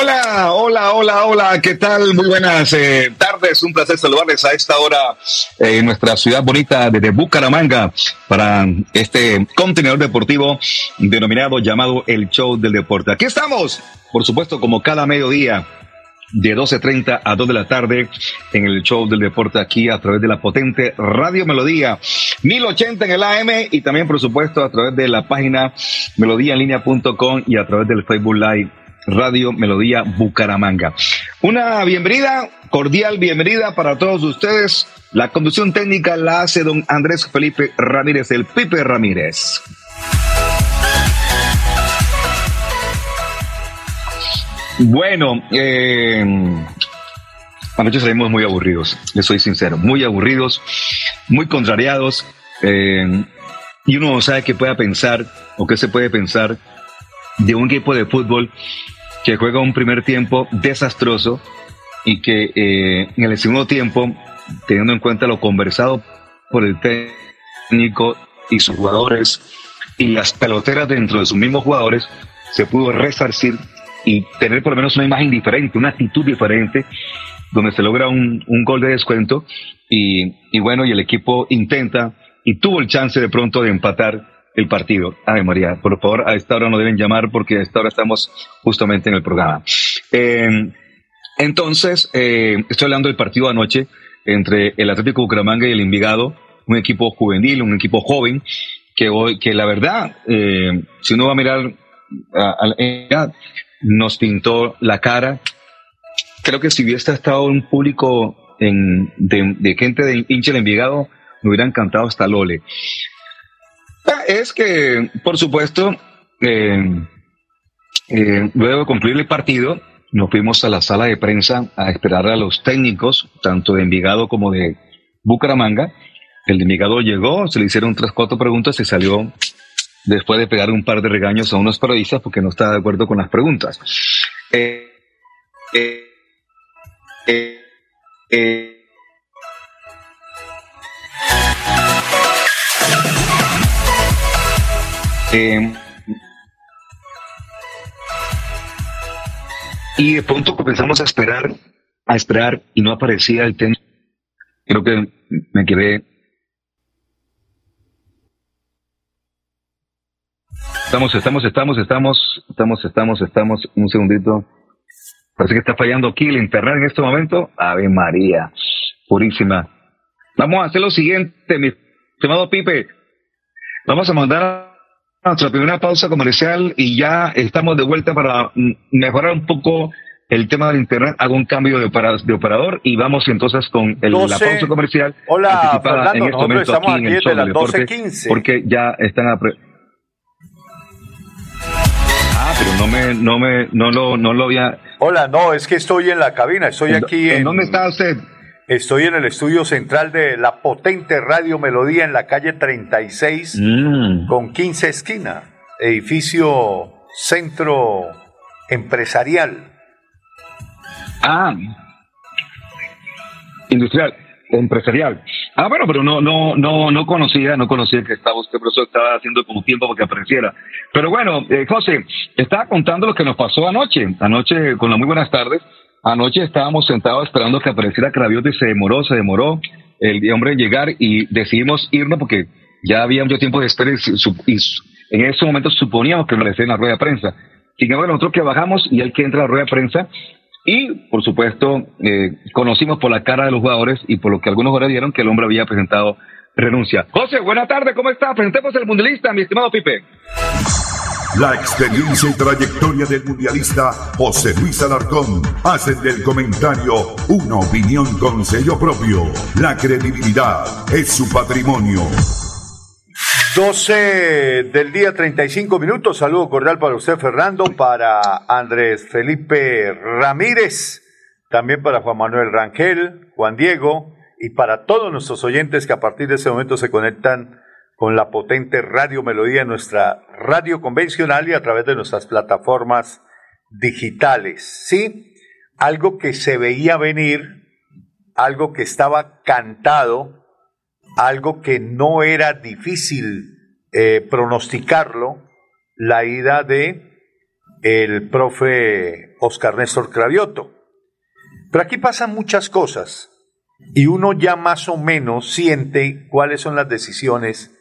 Hola, hola, hola, hola, ¿qué tal? Muy buenas eh, tardes, un placer saludarles a esta hora eh, en nuestra ciudad bonita de Bucaramanga para este contenedor deportivo denominado llamado El Show del Deporte. Aquí estamos, por supuesto, como cada mediodía de 12.30 a 2 de la tarde en el show del deporte aquí a través de la potente Radio Melodía 1080 en el AM y también por supuesto a través de la página melodíaenlínea.com y a través del Facebook Live Radio Melodía Bucaramanga. Una bienvenida, cordial bienvenida para todos ustedes. La conducción técnica la hace don Andrés Felipe Ramírez, el Pipe Ramírez. Bueno, eh, anoche salimos muy aburridos, les soy sincero, muy aburridos, muy contrariados, eh, y uno no sabe qué pueda pensar o qué se puede pensar de un equipo de fútbol que juega un primer tiempo desastroso y que eh, en el segundo tiempo, teniendo en cuenta lo conversado por el técnico y sus jugadores y las peloteras dentro de sus mismos jugadores, se pudo resarcir y tener por lo menos una imagen diferente, una actitud diferente, donde se logra un, un gol de descuento y, y bueno, y el equipo intenta y tuvo el chance de pronto de empatar el partido. Ay, María, por favor, a esta hora no deben llamar porque a esta hora estamos justamente en el programa. Em, entonces, eh, estoy hablando del partido anoche entre el Atlético Bucaramanga y el Envigado, un equipo juvenil, un equipo joven, que hoy, que la verdad, eh, si uno va a mirar a, a, nos pintó la cara. Creo que si hubiese estado un público en, de, de, gente de hincha del Envigado, me hubiera encantado hasta Lole. Es que, por supuesto, eh, eh, luego de concluir el partido, nos fuimos a la sala de prensa a esperar a los técnicos, tanto de Envigado como de Bucaramanga. El de Envigado llegó, se le hicieron tres, cuatro preguntas y salió después de pegar un par de regaños a unos periodistas porque no estaba de acuerdo con las preguntas. Eh, eh, Eh, y de pronto comenzamos a esperar, a esperar y no aparecía el tema. Creo que me quedé. Estamos, estamos, estamos, estamos, estamos, estamos, estamos. Un segundito. Parece que está fallando aquí el internet en este momento. Ave María, purísima. Vamos a hacer lo siguiente, mi estimado Pipe. Vamos a mandar nuestra primera pausa comercial y ya estamos de vuelta para mejorar un poco el tema del internet. Hago un cambio de, de operador y vamos entonces con el, 12, la pausa comercial. Hola, Fernando, en este momento estamos aquí, en las 12.15. Porque ya están a Ah, pero no me, no me, no lo, no lo había. Hola, no, es que estoy en la cabina, estoy aquí en. ¿En dónde está usted? Estoy en el estudio central de la potente Radio Melodía en la calle 36 mm. con 15 esquina, edificio centro empresarial. Ah, industrial, empresarial. Ah, bueno, pero no, no, no, no conocía, no conocía que estaba usted, por eso estaba haciendo como tiempo para que apareciera. Pero bueno, eh, José, estaba contando lo que nos pasó anoche. Anoche, con las muy buenas tardes, anoche estábamos sentados esperando que apareciera Cravioto y se demoró, se demoró el hombre en llegar y decidimos irnos porque ya había mucho tiempo de espera y, en ese momento suponíamos que aparecía en la rueda de prensa. Sin embargo, nosotros que bajamos y hay que entrar a la rueda de prensa y, por supuesto, eh, conocimos por la cara de los jugadores y por lo que algunos jugadores dieron que el hombre había presentado renuncia. José, buena tarde, ¿cómo está? Presentemos el mundialista, mi estimado Pipe. La experiencia y trayectoria del mundialista José Luis Alarcón hacen del comentario una opinión con sello propio. La credibilidad es su patrimonio. 12 del día 35 minutos. Saludo cordial para usted, Fernando, para Andrés Felipe Ramírez, también para Juan Manuel Rangel, Juan Diego y para todos nuestros oyentes que a partir de ese momento se conectan con la potente Radio Melodía, nuestra radio convencional y a través de nuestras plataformas digitales. Sí, algo que se veía venir, algo que estaba cantado algo que no era difícil eh, pronosticarlo, la ida de el profe Oscar Néstor Cravioto. Pero aquí pasan muchas cosas y uno ya más o menos siente cuáles son las decisiones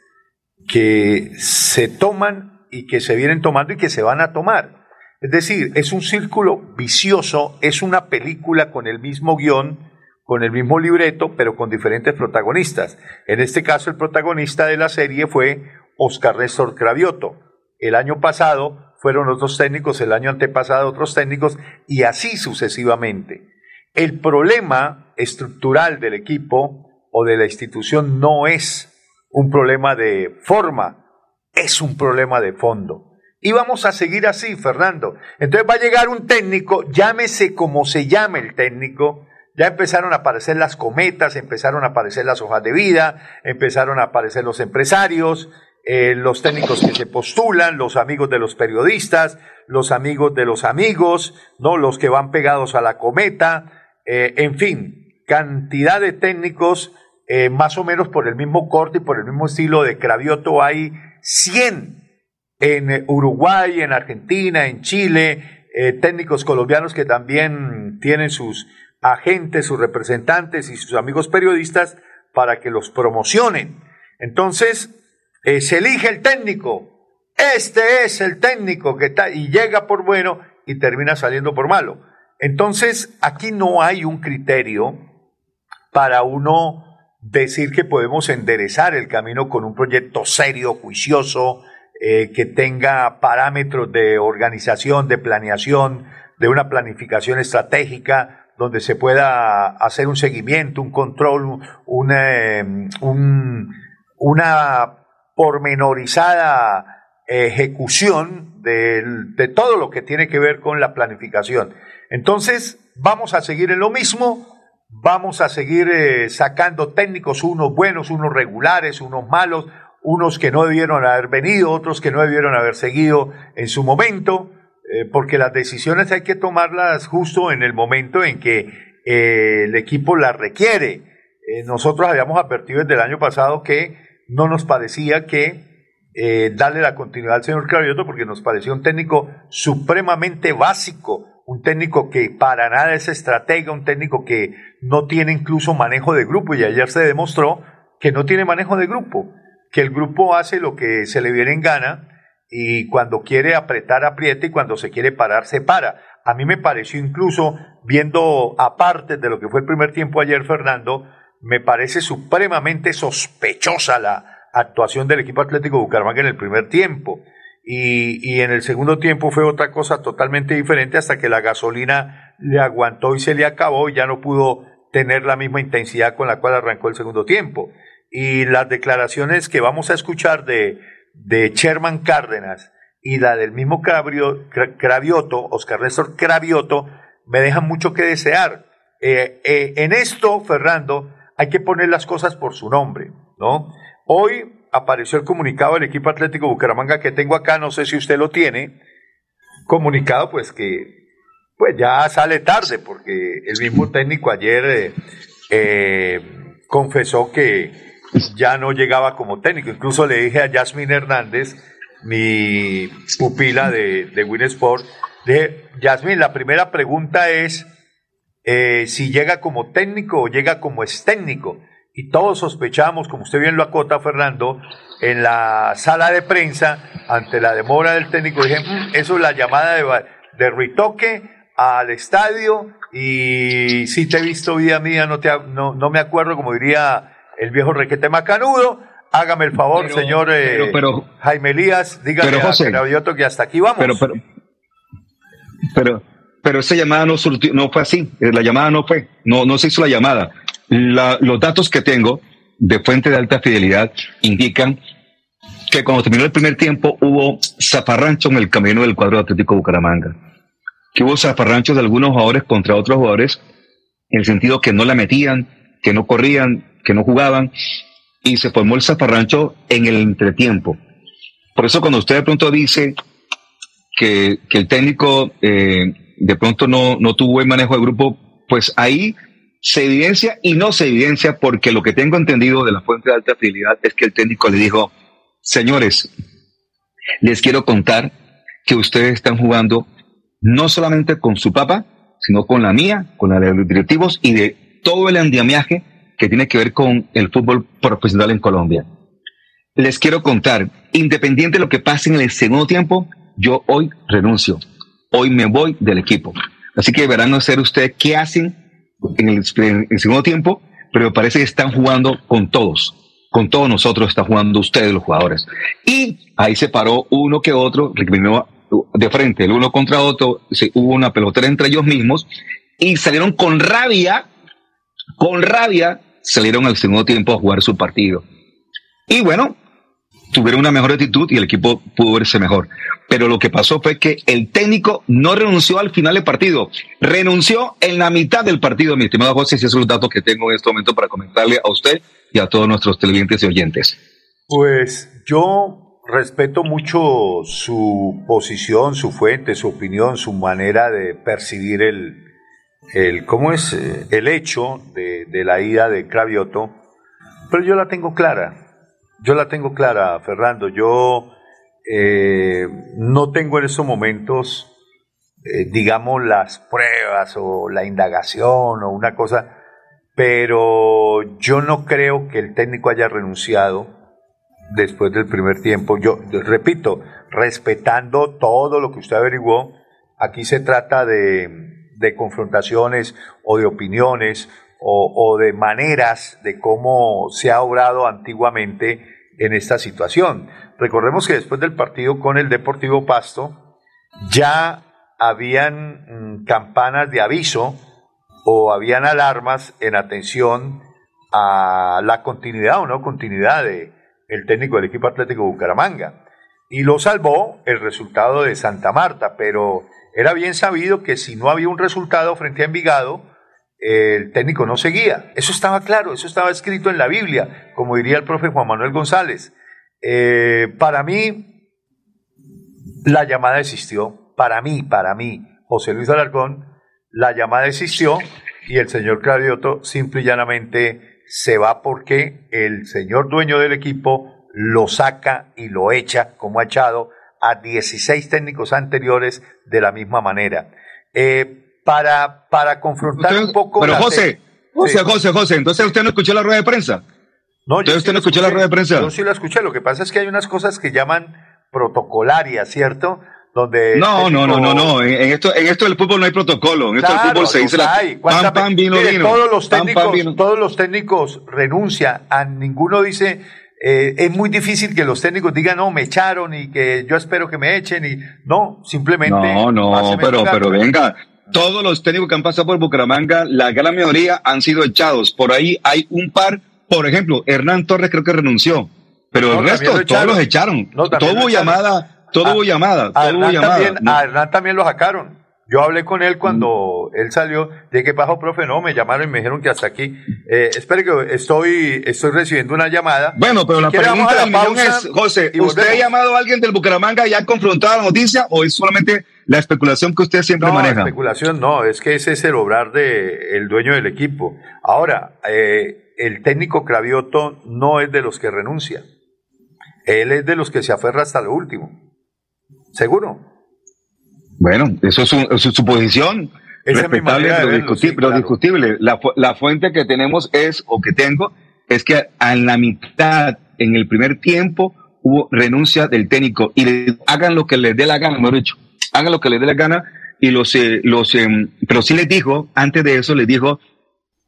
que se toman y que se vienen tomando y que se van a tomar. Es decir, es un círculo vicioso, es una película con el mismo guion, con el mismo libreto, pero con diferentes protagonistas. En este caso, el protagonista de la serie fue Oscar Néstor Cravioto. El año pasado fueron otros técnicos, el año antepasado otros técnicos, y así sucesivamente. El problema estructural del equipo o de la institución no es un problema de forma, es un problema de fondo. Y vamos a seguir así, Fernando. Entonces va a llegar un técnico, llámese como se llame el técnico, ya empezaron a aparecer las cometas, empezaron a aparecer las hojas de vida, empezaron a aparecer los empresarios, eh, los técnicos que se postulan, los amigos de los periodistas, los amigos de los amigos, ¿no? los que van pegados a la cometa, eh, en fin, cantidad de técnicos eh, más o menos por el mismo corte y por el mismo estilo de Cravioto hay 100 en Uruguay, en Argentina, en Chile, técnicos colombianos que también tienen sus, agentes, sus representantes y sus amigos periodistas para que los promocionen. Entonces, eh, se elige el técnico. Este es el técnico que está y llega por bueno y termina saliendo por malo. Entonces, aquí no hay un criterio para uno decir que podemos enderezar el camino con un proyecto serio, juicioso, eh, que tenga parámetros de organización, de planeación, de una planificación estratégica, donde se pueda hacer un seguimiento, un control, una, una pormenorizada ejecución de, todo lo que tiene que ver con la planificación. Entonces, vamos a seguir en lo mismo, vamos a seguir eh, sacando técnicos, unos buenos, unos regulares, unos malos, unos que no debieron haber venido, otros que no debieron haber seguido en su momento. Eh, porque las decisiones hay que tomarlas justo en el momento en que eh, el equipo las requiere. Nosotros habíamos advertido desde el año pasado que no nos parecía que darle la continuidad al señor Cravioto porque nos parecía un técnico supremamente básico, un técnico que para nada es estratega, un técnico que no tiene incluso manejo de grupo y ayer se demostró que no tiene manejo de grupo, que el grupo hace lo que se le viene en gana y cuando quiere apretar, aprieta y cuando se quiere parar, se para. A mí me pareció incluso, viendo aparte de lo que fue el primer tiempo ayer, Fernando, me parece supremamente sospechosa la actuación del equipo Atlético Bucaramanga en el primer tiempo. Y, y, en el segundo tiempo fue otra cosa totalmente diferente hasta que la gasolina le aguantó y se le acabó y ya no pudo tener la misma intensidad con la cual arrancó el segundo tiempo. Y las declaraciones que vamos a escuchar de, de Sherman Cárdenas y la del mismo Cravioto, Oscar Néstor Cravioto, me dejan mucho que desear. Eh, eh, en esto, Fernando, hay que poner las cosas por su nombre, ¿no? Hoy apareció el comunicado del equipo Atlético Bucaramanga que tengo acá, no sé si usted lo tiene, comunicado pues que pues ya sale tarde porque el mismo técnico ayer eh, confesó que ya no llegaba como técnico. Incluso le dije a Yasmin Hernández, mi pupila de, de Win Sport, dije, Yasmin, la primera pregunta es eh, si llega como técnico o llega como es técnico. Y todos sospechamos, como usted bien lo acota, Fernando, en la sala de prensa, ante la demora del técnico, dije, mm, eso es la llamada de, de retoque al estadio y si te he visto vida mía, no, te, no, no me acuerdo, como diría el viejo requete macanudo, hágame el favor, señor eh, Jaime Elías, dígame a que hasta aquí vamos. Pero, pero, pero, pero esa llamada no, no fue así, eh, la llamada no fue, no, no se hizo la llamada. los datos que tengo de fuente de alta fidelidad indican que cuando terminó el primer tiempo hubo zafarrancho en el camino del cuadro Atlético Bucaramanga. Que hubo zafarranchos de algunos jugadores contra otros jugadores, en el sentido que no la metían, que no corrían, que no jugaban, y se formó el zafarrancho en el entretiempo. Por eso cuando usted de pronto dice que, el técnico eh, de pronto no, no tuvo buen manejo de grupo, pues ahí se evidencia y no se evidencia porque lo que tengo entendido de la fuente de alta fidelidad es que el técnico le dijo, señores, les quiero contar que ustedes están jugando no solamente con su papá, sino con la mía, con la de los directivos y de todo el andamiaje que tiene que ver con el fútbol profesional en Colombia. Les quiero contar, independiente de lo que pase en el segundo tiempo, yo hoy renuncio, hoy me voy del equipo. Así que verán hacer ustedes qué hacen en el, segundo tiempo, pero parece que están jugando con todos. Con todos nosotros están jugando ustedes, los jugadores. Y ahí se paró uno que otro, de frente, el uno contra otro, hubo una pelotera entre ellos mismos y salieron con rabia, con rabia, salieron al segundo tiempo a jugar su partido. Y bueno, tuvieron una mejor actitud y el equipo pudo verse mejor. Pero lo que pasó fue que el técnico no renunció al final del partido, renunció en la mitad del partido, mi estimado José, si esos son los datos que tengo en este momento para comentarle a usted y a todos nuestros televidentes y oyentes. Pues yo respeto mucho su posición, su fuente, su opinión, su manera de percibir el, el ¿cómo es? El hecho de, de la ida de Cravioto, pero yo la tengo clara yo la tengo clara, Fernando. Yo eh, no tengo en estos momentos, eh, digamos, las pruebas o la indagación o una cosa, pero yo no creo que el técnico haya renunciado después del primer tiempo. Yo repito, respetando todo lo que usted averiguó, aquí se trata de, confrontaciones o de opiniones o, de maneras de cómo se ha obrado antiguamente en esta situación. Recordemos que después del partido con el Deportivo Pasto ya habían mm, campanas de aviso o habían alarmas en atención a la continuidad o no continuidad de el técnico del equipo Atlético Bucaramanga. Y lo salvó el resultado de Santa Marta, pero era bien sabido que si no había un resultado frente a Envigado, el técnico no seguía. Eso estaba claro, eso estaba escrito en la Biblia, como diría el profe Juan Manuel González. Eh, para mí, la llamada existió. Para mí, para mí, José Luis Alarcón, la llamada existió y el señor Cravioto simple y llanamente se va porque el señor dueño del equipo lo saca y lo echa, como ha echado a 16 técnicos anteriores de la misma manera. Eh, para, para confrontar un poco. Pero José, José, José, José, entonces usted no escuchó la rueda de prensa. No, yo usted no escuchó la rueda de prensa. Yo sí la escuché. Lo que pasa es que hay unas cosas que llaman protocolarias, ¿cierto? Donde no, no, no, no, no. En, esto, en esto del fútbol no hay protocolo. En esto del fútbol se dice la pan, pan, vino, vino. Todos los técnicos, todos los técnicos renuncian. A ninguno dice eh, es muy difícil que los técnicos digan, no, me echaron y que yo espero que me echen y no, simplemente. No, no, pero, pero venga, todos los técnicos que han pasado por Bucaramanga, la gran mayoría han sido echados. Por ahí hay un par, por ejemplo, Hernán Torres creo que renunció, pero el resto todos los echaron. hubo llamada, todo hubo llamada, todo hubo llamada. A Hernán también lo sacaron. Yo hablé con él cuando él salió, de que pasó, profe, no, me llamaron y me dijeron que hasta aquí. Eh, espere que estoy, estoy recibiendo una llamada. Bueno, pero la pregunta del millón es, José, ¿usted ha llamado a alguien del Bucaramanga y ha confrontado la noticia o es solamente la especulación que usted siempre no, maneja? No, especulación no, es que ese es el obrar del el dueño del equipo. Ahora, eh, el técnico Cravioto no es de los que renuncia. Él es de los que se aferra hasta lo último. ¿Seguro? Bueno, eso es, su, posición. respetable, pero discutible. La, la fuente que tenemos es, o que tengo, es que en la mitad, en el primer tiempo, hubo renuncia del técnico y hagan lo que les dé la gana, mejor dicho, hagan lo que les dé la gana y los, eh, los, em, pero sí les dijo, antes de eso les dijo,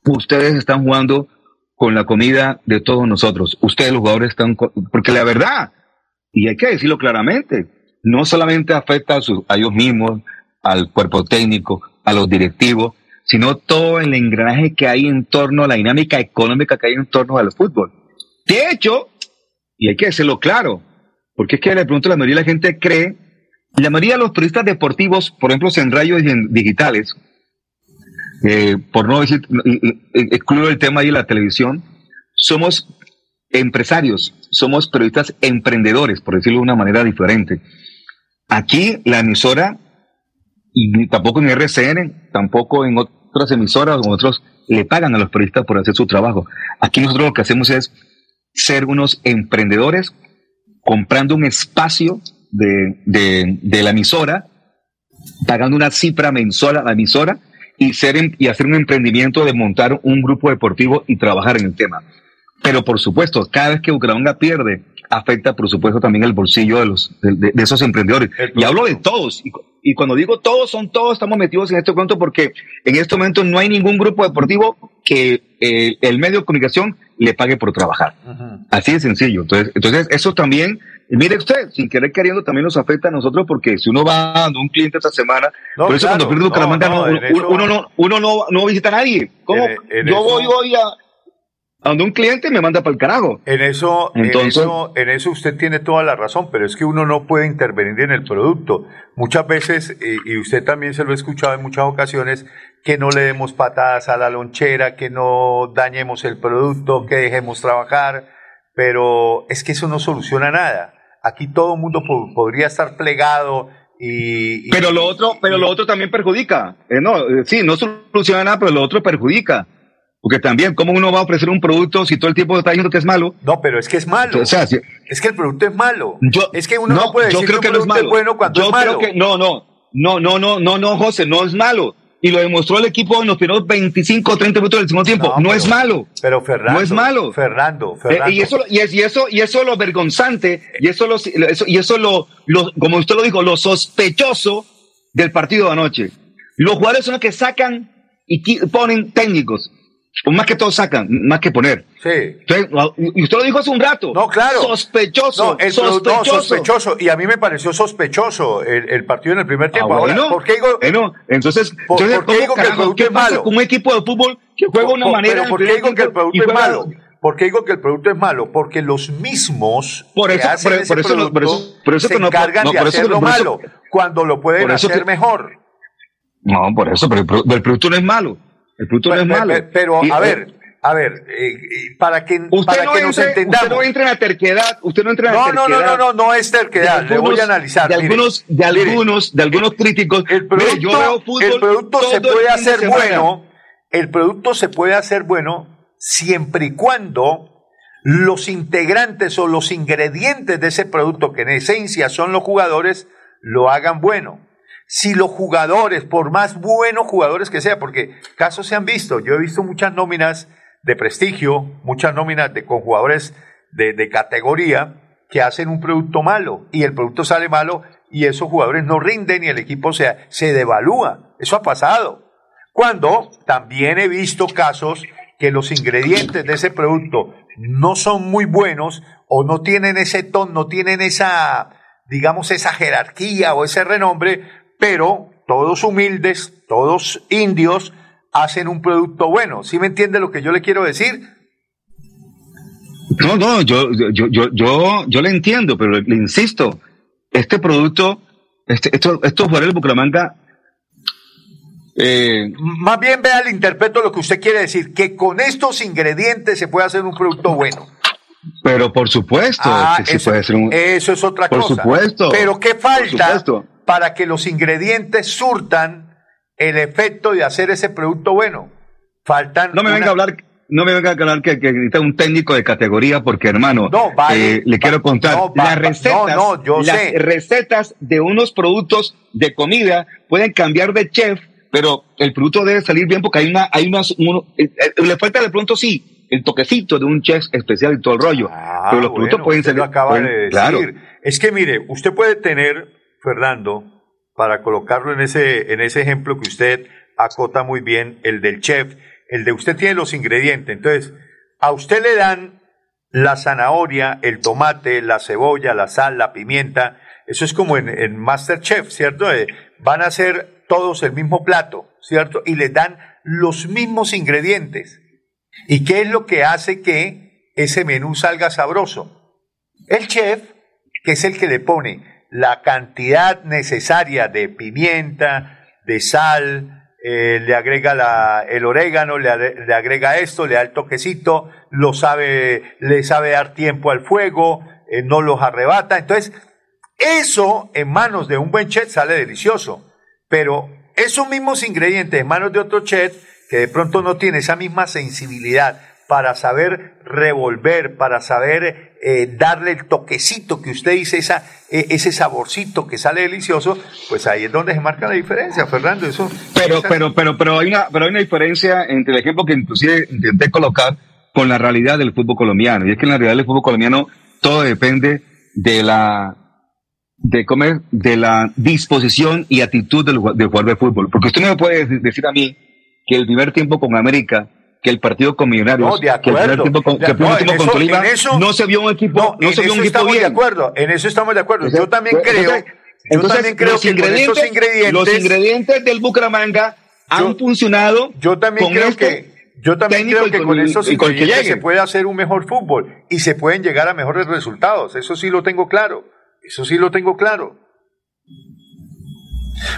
ustedes están jugando con la comida de todos nosotros, ustedes los jugadores están, porque la verdad, y hay que decirlo claramente, no solamente afecta a, a ellos mismos, al cuerpo técnico, a los directivos, sino todo el engranaje que hay en torno a la dinámica económica que hay en torno al fútbol. De hecho, y hay que decirlo claro, porque es que de la mayoría de la gente cree, la mayoría de los turistas deportivos, por ejemplo, en radios digitales, eh, por no decir, excluyo el tema de la televisión, somos empresarios, somos periodistas emprendedores, por decirlo de una manera diferente. Aquí la emisora, y tampoco en RCN, tampoco en otras emisoras o otros, le pagan a los periodistas por hacer su trabajo. Aquí nosotros lo que hacemos es ser unos emprendedores comprando un espacio de, de, la emisora, pagando una cifra mensual a la emisora y, ser, em, y hacer un emprendimiento de montar un grupo deportivo y trabajar en el tema. Pero por supuesto, cada vez que Bucaramanga pierde, afecta por supuesto también el bolsillo de, los, de, esos emprendedores. Y hablo de todos. Y, y, cuando digo todos, son todos, estamos metidos en este cuento porque en este momento no hay ningún grupo deportivo que eh, el medio de comunicación le pague por trabajar. Así de sencillo. Entonces, entonces, eso también, mire usted, sin querer queriendo, también nos afecta a nosotros porque si uno va a un cliente esta semana, por eso cuando pierde Bucaramanga, no, uno, no, uno no, no visita a nadie. ¿Cómo? Yo voy hoy a, donde un cliente me manda para el carajo. En eso, Entonces, en eso, en eso usted tiene toda la razón, pero es que uno no puede intervenir en el producto. Muchas veces, y usted también se lo ha escuchado en muchas ocasiones, que no le demos patadas a la lonchera, que no dañemos el producto, que dejemos trabajar, pero es que eso no soluciona nada. Aquí todo el mundo podría estar plegado y, Pero lo otro, pero lo otro también perjudica. Eh, no, eh, sí, no soluciona nada, pero lo otro perjudica. Porque también, ¿cómo uno va a ofrecer un producto si todo el tiempo está diciendo que es malo? No, pero es que es malo. O sea, es que el producto es malo. es que uno no, puede decir que, el producto es, bueno cuando es malo. que, no, no, no, no, no, no, no, José, no es malo y lo demostró el equipo en los primeros 25 o 30 minutos del segundo tiempo. No, es malo. Pero Fernando. No es malo. Fernando, eh, Fernando. y, eso, y, eso, y eso lo vergonzante, y eso, lo, y eso lo, lo, como usted lo dijo, lo sospechoso del partido de anoche. Los jugadores son los que sacan y ponen técnicos. O más que todo sacan, más que poner. Sí. y usted lo dijo hace un rato. No, claro. Sospechoso. No, sospechoso. sospechoso. Y a mí me pareció sospechoso el, partido en el primer tiempo. Ah, bueno, ¿por qué digo? Bueno, entonces, ¿por, qué digo que el producto es malo? un equipo de fútbol que juega de una manera. Pero ¿por qué digo que el producto es malo? ¿Por qué digo que el producto es malo? Porque los mismos por eso, por, eso, por eso, por eso, se encargan de hacerlo malo cuando lo pueden hacer mejor. No, por eso, pero el producto no es malo. El producto no es malo. Pero, a ver, a ver, eh, para que, para que nos entendamos. Usted no entra en la terquedad, usted no entra en la terquedad. No, no, no, no, no es terquedad, le voy a analizar. De algunos, de algunos, de algunos críticos. El producto, yo veo fútbol el producto se puede hacer bueno, el producto se puede hacer bueno siempre y cuando los integrantes o los ingredientes de ese producto, que en esencia son los jugadores, lo hagan bueno si los jugadores, por más buenos jugadores que sea, porque casos se han visto, yo he visto muchas nóminas de prestigio, muchas nóminas de, con jugadores de, de categoría que hacen un producto malo y el producto sale malo y esos jugadores no rinden y el equipo se, se devalúa. Eso ha pasado. Cuando también he visto casos que los ingredientes de ese producto no son muy buenos o no tienen ese tono, no tienen esa, digamos, esa jerarquía o ese renombre, pero todos humildes, todos indios, hacen un producto bueno. ¿Sí me entiende lo que yo le quiero decir? No, no, yo, yo, yo, yo, yo le entiendo, pero le, insisto, este producto, este, esto, estos jugadores de Bucaramanga eh, Más bien vea, le interpreto lo que usted quiere decir, que con estos ingredientes se puede hacer un producto bueno. Pero por supuesto, ah, eso, puede ser un, eso es otra cosa. Por supuesto. Pero ¿qué falta? Para que los ingredientes surtan el efecto de hacer ese producto bueno. Faltan. No me venga a hablar. no me venga a aclarar que, que necesita un técnico de categoría, porque hermano, eh, le quiero contar, las recetas, las recetas de unos productos de comida pueden cambiar de chef, pero el producto debe salir bien porque hay una, hay unas, eh, eh, le falta de pronto sí, el toquecito de un chef especial y todo el rollo. Ah, pero los productos pueden acaba de decir. Es que mire, usted puede tener, Fernando, para colocarlo en ese, en ese ejemplo que usted acota muy bien, el del chef, el de usted tiene los ingredientes. Entonces, a usted le dan la zanahoria, el tomate, la cebolla, la sal, la pimienta. Eso es como en, en Masterchef, ¿cierto? Eh, van a hacer todos el mismo plato, ¿cierto? Y le dan los mismos ingredientes. ¿Y qué es lo que hace que ese menú salga sabroso? El chef, que es el que le pone la cantidad necesaria de pimienta, de sal, eh, le agrega la, el orégano, le, agrega esto, le da el toquecito, lo sabe, le sabe dar tiempo al fuego, eh, no los arrebata. Entonces, eso en manos de un buen chef sale delicioso, pero esos mismos ingredientes en manos de otro chef que de pronto no tiene esa misma sensibilidad para saber revolver, para saber eh, darle el toquecito que usted dice, esa, e, ese saborcito que sale delicioso, pues ahí es donde se marca la diferencia, Fernando. Eso, pero, pero, pero, pero hay una, pero hay una diferencia entre el ejemplo que inclusive intenté colocar con la realidad del fútbol colombiano. Y es que en la realidad del fútbol colombiano todo depende de la de comer, de la disposición y actitud del, del jugador de fútbol. Porque usted no me puede decir a mí que el primer tiempo con América que el partido con Millonarios, no, de acuerdo. que el primer tiempo, con, Tolima, no se vio un equipo, no, se vio un equipo bien. De acuerdo, en eso estamos de acuerdo. yo también creo, yo también creo que con esos ingredientes, los ingredientes del Bucaramanga han funcionado. Yo también creo este que yo también creo que con esos ingredientes se puede hacer un mejor fútbol y se pueden llegar a mejores resultados. Eso sí lo tengo claro. Eso sí lo tengo claro.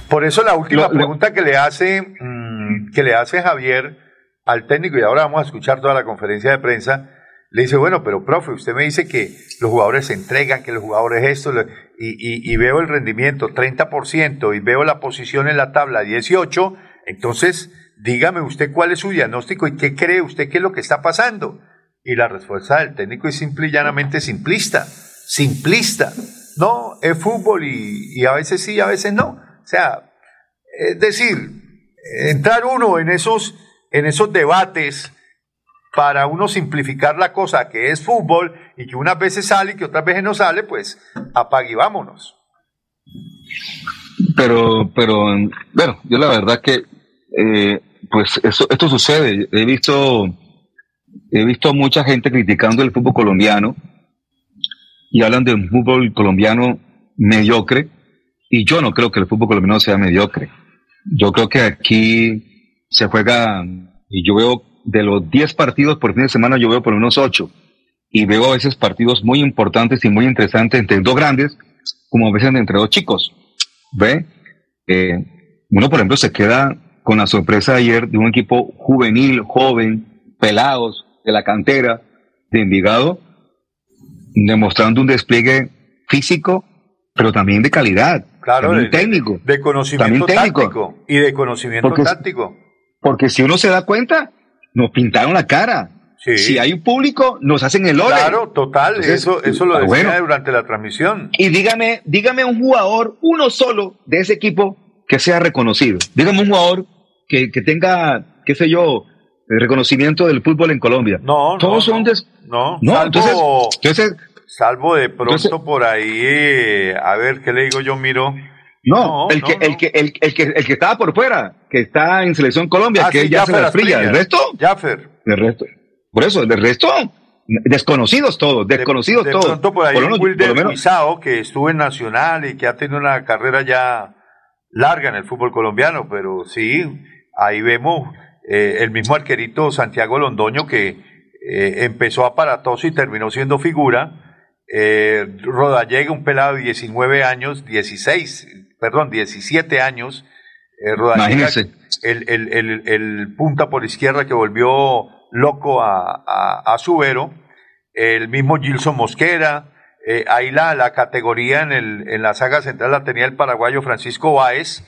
Por eso la última pregunta que le hace mm, que le hace Javier al técnico, y ahora vamos a escuchar toda la conferencia de prensa, le dice, bueno, pero profe, usted me dice que los jugadores se entregan, que los jugadores esto, y, y, veo el rendimiento 30% y veo la posición en la tabla 18, entonces dígame usted cuál es su diagnóstico y qué cree usted que es lo que está pasando. Y la respuesta del técnico es simple y llanamente simplista, simplista. No, es fútbol y, y a veces sí, a veces no. O sea, es decir, entrar uno en esos en esos debates para uno simplificar la cosa que es fútbol y que unas veces sale y que otras veces no sale, pues apague y vámonos. Pero, pero, bueno, yo la verdad que, eh, pues eso, esto sucede. He visto, he visto mucha gente criticando el fútbol colombiano y hablan de un fútbol colombiano mediocre y yo no creo que el fútbol colombiano sea mediocre. Yo creo que aquí se juega, y yo veo de los 10 partidos por fin de semana, yo veo por unos 8. Y veo a veces partidos muy importantes y muy interesantes entre dos grandes, como a veces entre dos chicos. ¿Ve? Eh, uno, por ejemplo, se queda con la sorpresa ayer de un equipo juvenil, joven, pelados, de la cantera, de Envigado, demostrando un despliegue físico, pero también de calidad. Claro, de, técnico. De conocimiento táctico. Y de conocimiento táctico. Porque si uno se da cuenta, nos pintaron la cara. Si hay un público, nos hacen el orden. Claro, total, eso, eso lo decía durante la transmisión. Y dígame, dígame un jugador, uno solo de ese equipo que sea reconocido. Dígame un jugador que, que tenga, qué sé yo, el reconocimiento del fútbol en Colombia. No, Todos no, son no, no. salvo, entonces, salvo de pronto por ahí, eh, a ver, ¿qué le digo yo? Miro, no, el, que, el, que, el, que, el que estaba por fuera, que está en Selección Colombia, ah, que ya se las fría. ¿El resto? Jaffer. El resto. Por eso, el resto, desconocidos todos, desconocidos todos. De pronto por ahí por Will que estuvo en Nacional y que ha tenido una carrera ya larga en el fútbol colombiano, pero sí, ahí vemos eh, el mismo arquerito Santiago Londoño que eh, empezó aparatoso y terminó siendo figura. Eh, Rodallega, un pelado de 19 años, 16, perdón, 17 años, eh, el, el, el, el, punta por izquierda que volvió loco a, a, Subero, el mismo Gilson Mosquera, eh, ahí la, la categoría en, el, en la saga central la tenía el paraguayo Francisco Báez,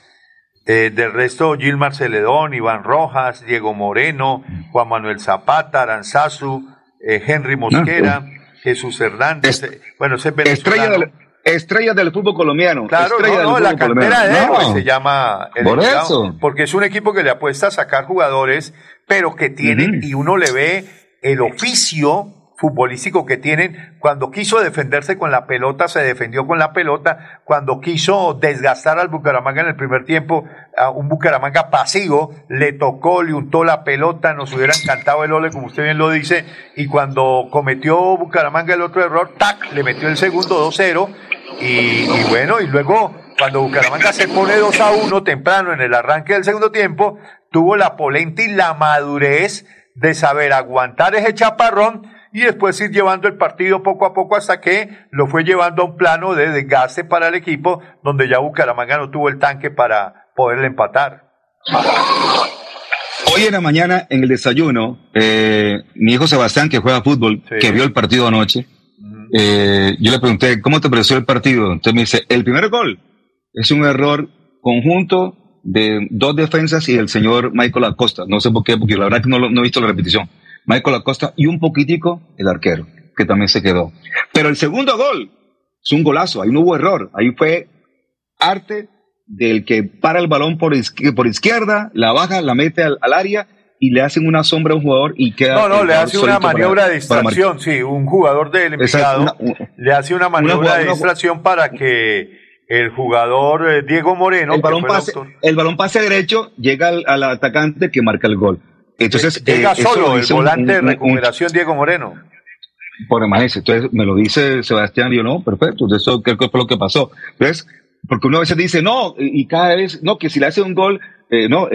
eh, del resto Gilmar Celedón, Iván Rojas, Diego Moreno, Juan Manuel Zapata, Aranzazu, eh, Henry Mosquera, Jesús Hernández, eh, bueno, ese Estrella del, estrella del fútbol colombiano. Claro, estrella no, la cantera de héroes se llama. El Por eso. Porque es un equipo que le apuesta a sacar jugadores, pero que tienen, y uno le ve el oficio futbolístico que tienen. Cuando quiso defenderse con la pelota, se defendió con la pelota. Cuando quiso desgastar al Bucaramanga en el primer tiempo, a un Bucaramanga pasivo, le tocó, le untó la pelota, nos hubiera encantado el ole, como usted bien lo dice. Y cuando cometió Bucaramanga el otro error, tac, le metió el segundo 2-0. Y, y bueno, y luego cuando Bucaramanga se pone 2 a 1 temprano en el arranque del segundo tiempo, tuvo la polenta y la madurez de saber aguantar ese chaparrón y después ir llevando el partido poco a poco hasta que lo fue llevando a un plano de desgaste para el equipo, donde ya Bucaramanga no tuvo el tanque para poderle empatar. Hoy en la mañana, en el desayuno, eh, mi hijo Sebastián, que juega fútbol, que vio el partido anoche, eh, yo le pregunté, ¿cómo te pareció el partido? Entonces me dice, el primer gol es un error conjunto de dos defensas y el señor Michael Acosta. No sé por qué, porque la verdad que no, no he visto la repetición. Michael Acosta y un poquitico el arquero, que también se quedó. Pero el segundo gol es un golazo, ahí no hubo error, ahí fue arte del que para el balón por, por izquierda, la baja, la mete al, área y le hacen una sombra a un jugador y queda. No, no, le hace una maniobra de distracción, sí, un jugador del Envigado le hace una maniobra de distracción para que el jugador eh, Diego Moreno. El balón, pase, el, balón pase derecho, llega al, atacante que marca el gol. Entonces, llega eh, solo el volante de recuperación Diego Moreno. Por más entonces me lo dice Sebastián y yo, no, perfecto, eso creo que fue lo que pasó. ¿Ves? Porque uno a veces dice, no, y cada vez, no, que si le hace un gol, eh, no,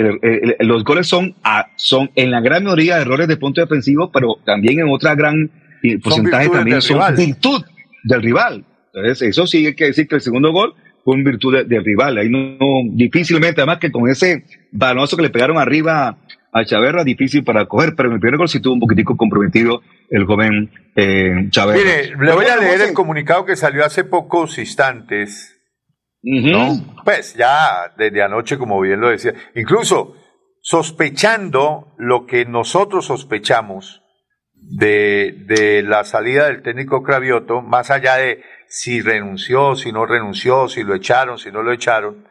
los goles son, son en la gran mayoría de errores de punto defensivo, pero también en otra gran eh, porcentaje también son virtud del rival. Entonces, eso sí hay que decir que el segundo gol fue en virtud del rival. Ahí no, difícilmente, además que con ese balonazo que le pegaron arriba a Chaverra, difícil para coger, pero en el primer gol sí tuvo un poquitico comprometido el joven eh, Chaverra. Mire, le voy a leer el comunicado que salió hace pocos instantes. Pues ya desde anoche, como bien lo decía, incluso sospechando lo que nosotros sospechamos de, de la salida del técnico Cravioto, más allá de si renunció, si no renunció, si lo echaron, si no lo echaron,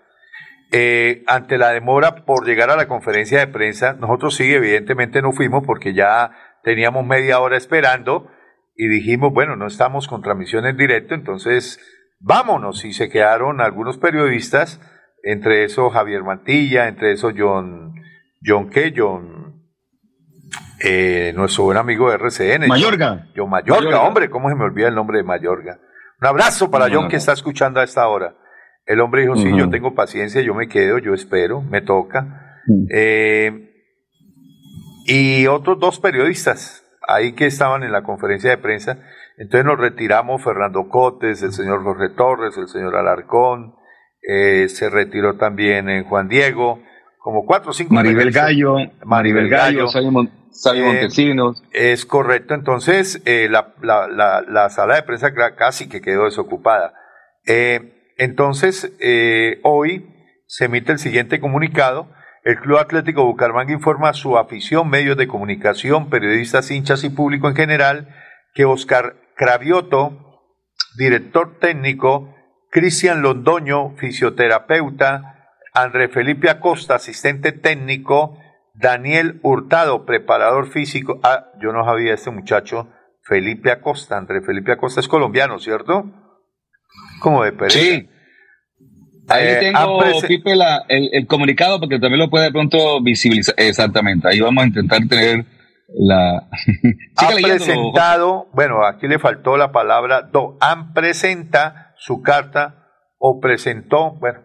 eh, ante la demora por llegar a la conferencia de prensa, nosotros sí, evidentemente no fuimos porque ya teníamos media hora esperando y dijimos, bueno, no estamos con transmisión en directo, entonces vámonos. Y se quedaron algunos periodistas, entre esos Javier Mantilla, entre esos John, John ¿qué? John, eh, nuestro buen amigo de RCN. Mayorga. John, Mayorga, hombre, ¿cómo se me olvida el nombre de Mayorga? Un abrazo para John que está escuchando a esta hora. El hombre dijo, sí, yo tengo paciencia, yo me quedo, yo espero, me toca. Eh, y otros dos periodistas ahí que estaban en la conferencia de prensa. Entonces nos retiramos Fernando Cotes, el señor Jorge Torres, el señor Alarcón, eh, se retiró también en Juan Diego, como cuatro o cinco. Maribel Gallo, Maribel Gallo, Salvo eh, Montesinos. Es correcto, entonces la, la, la, sala de prensa casi que quedó desocupada. Eh, entonces, eh, hoy se emite el siguiente comunicado. El Club Atlético Bucaramanga informa a su afición, medios de comunicación, periodistas, hinchas y público en general que Oscar Cravioto, director técnico, Cristian Londoño, fisioterapeuta, André Felipe Acosta, asistente técnico, Daniel Hurtado, preparador físico. Ah, yo no sabía este muchacho, Felipe Acosta. André Felipe Acosta es colombiano, ¿cierto? ¿Cómo de Pérez? Sí. Ahí eh, tengo, Pipe, el, comunicado porque también lo puede de pronto visibilizar. Exactamente, ahí vamos a intentar tener la... ha presentado, bueno, aquí le faltó la palabra do, han presenta su carta o presentó, bueno,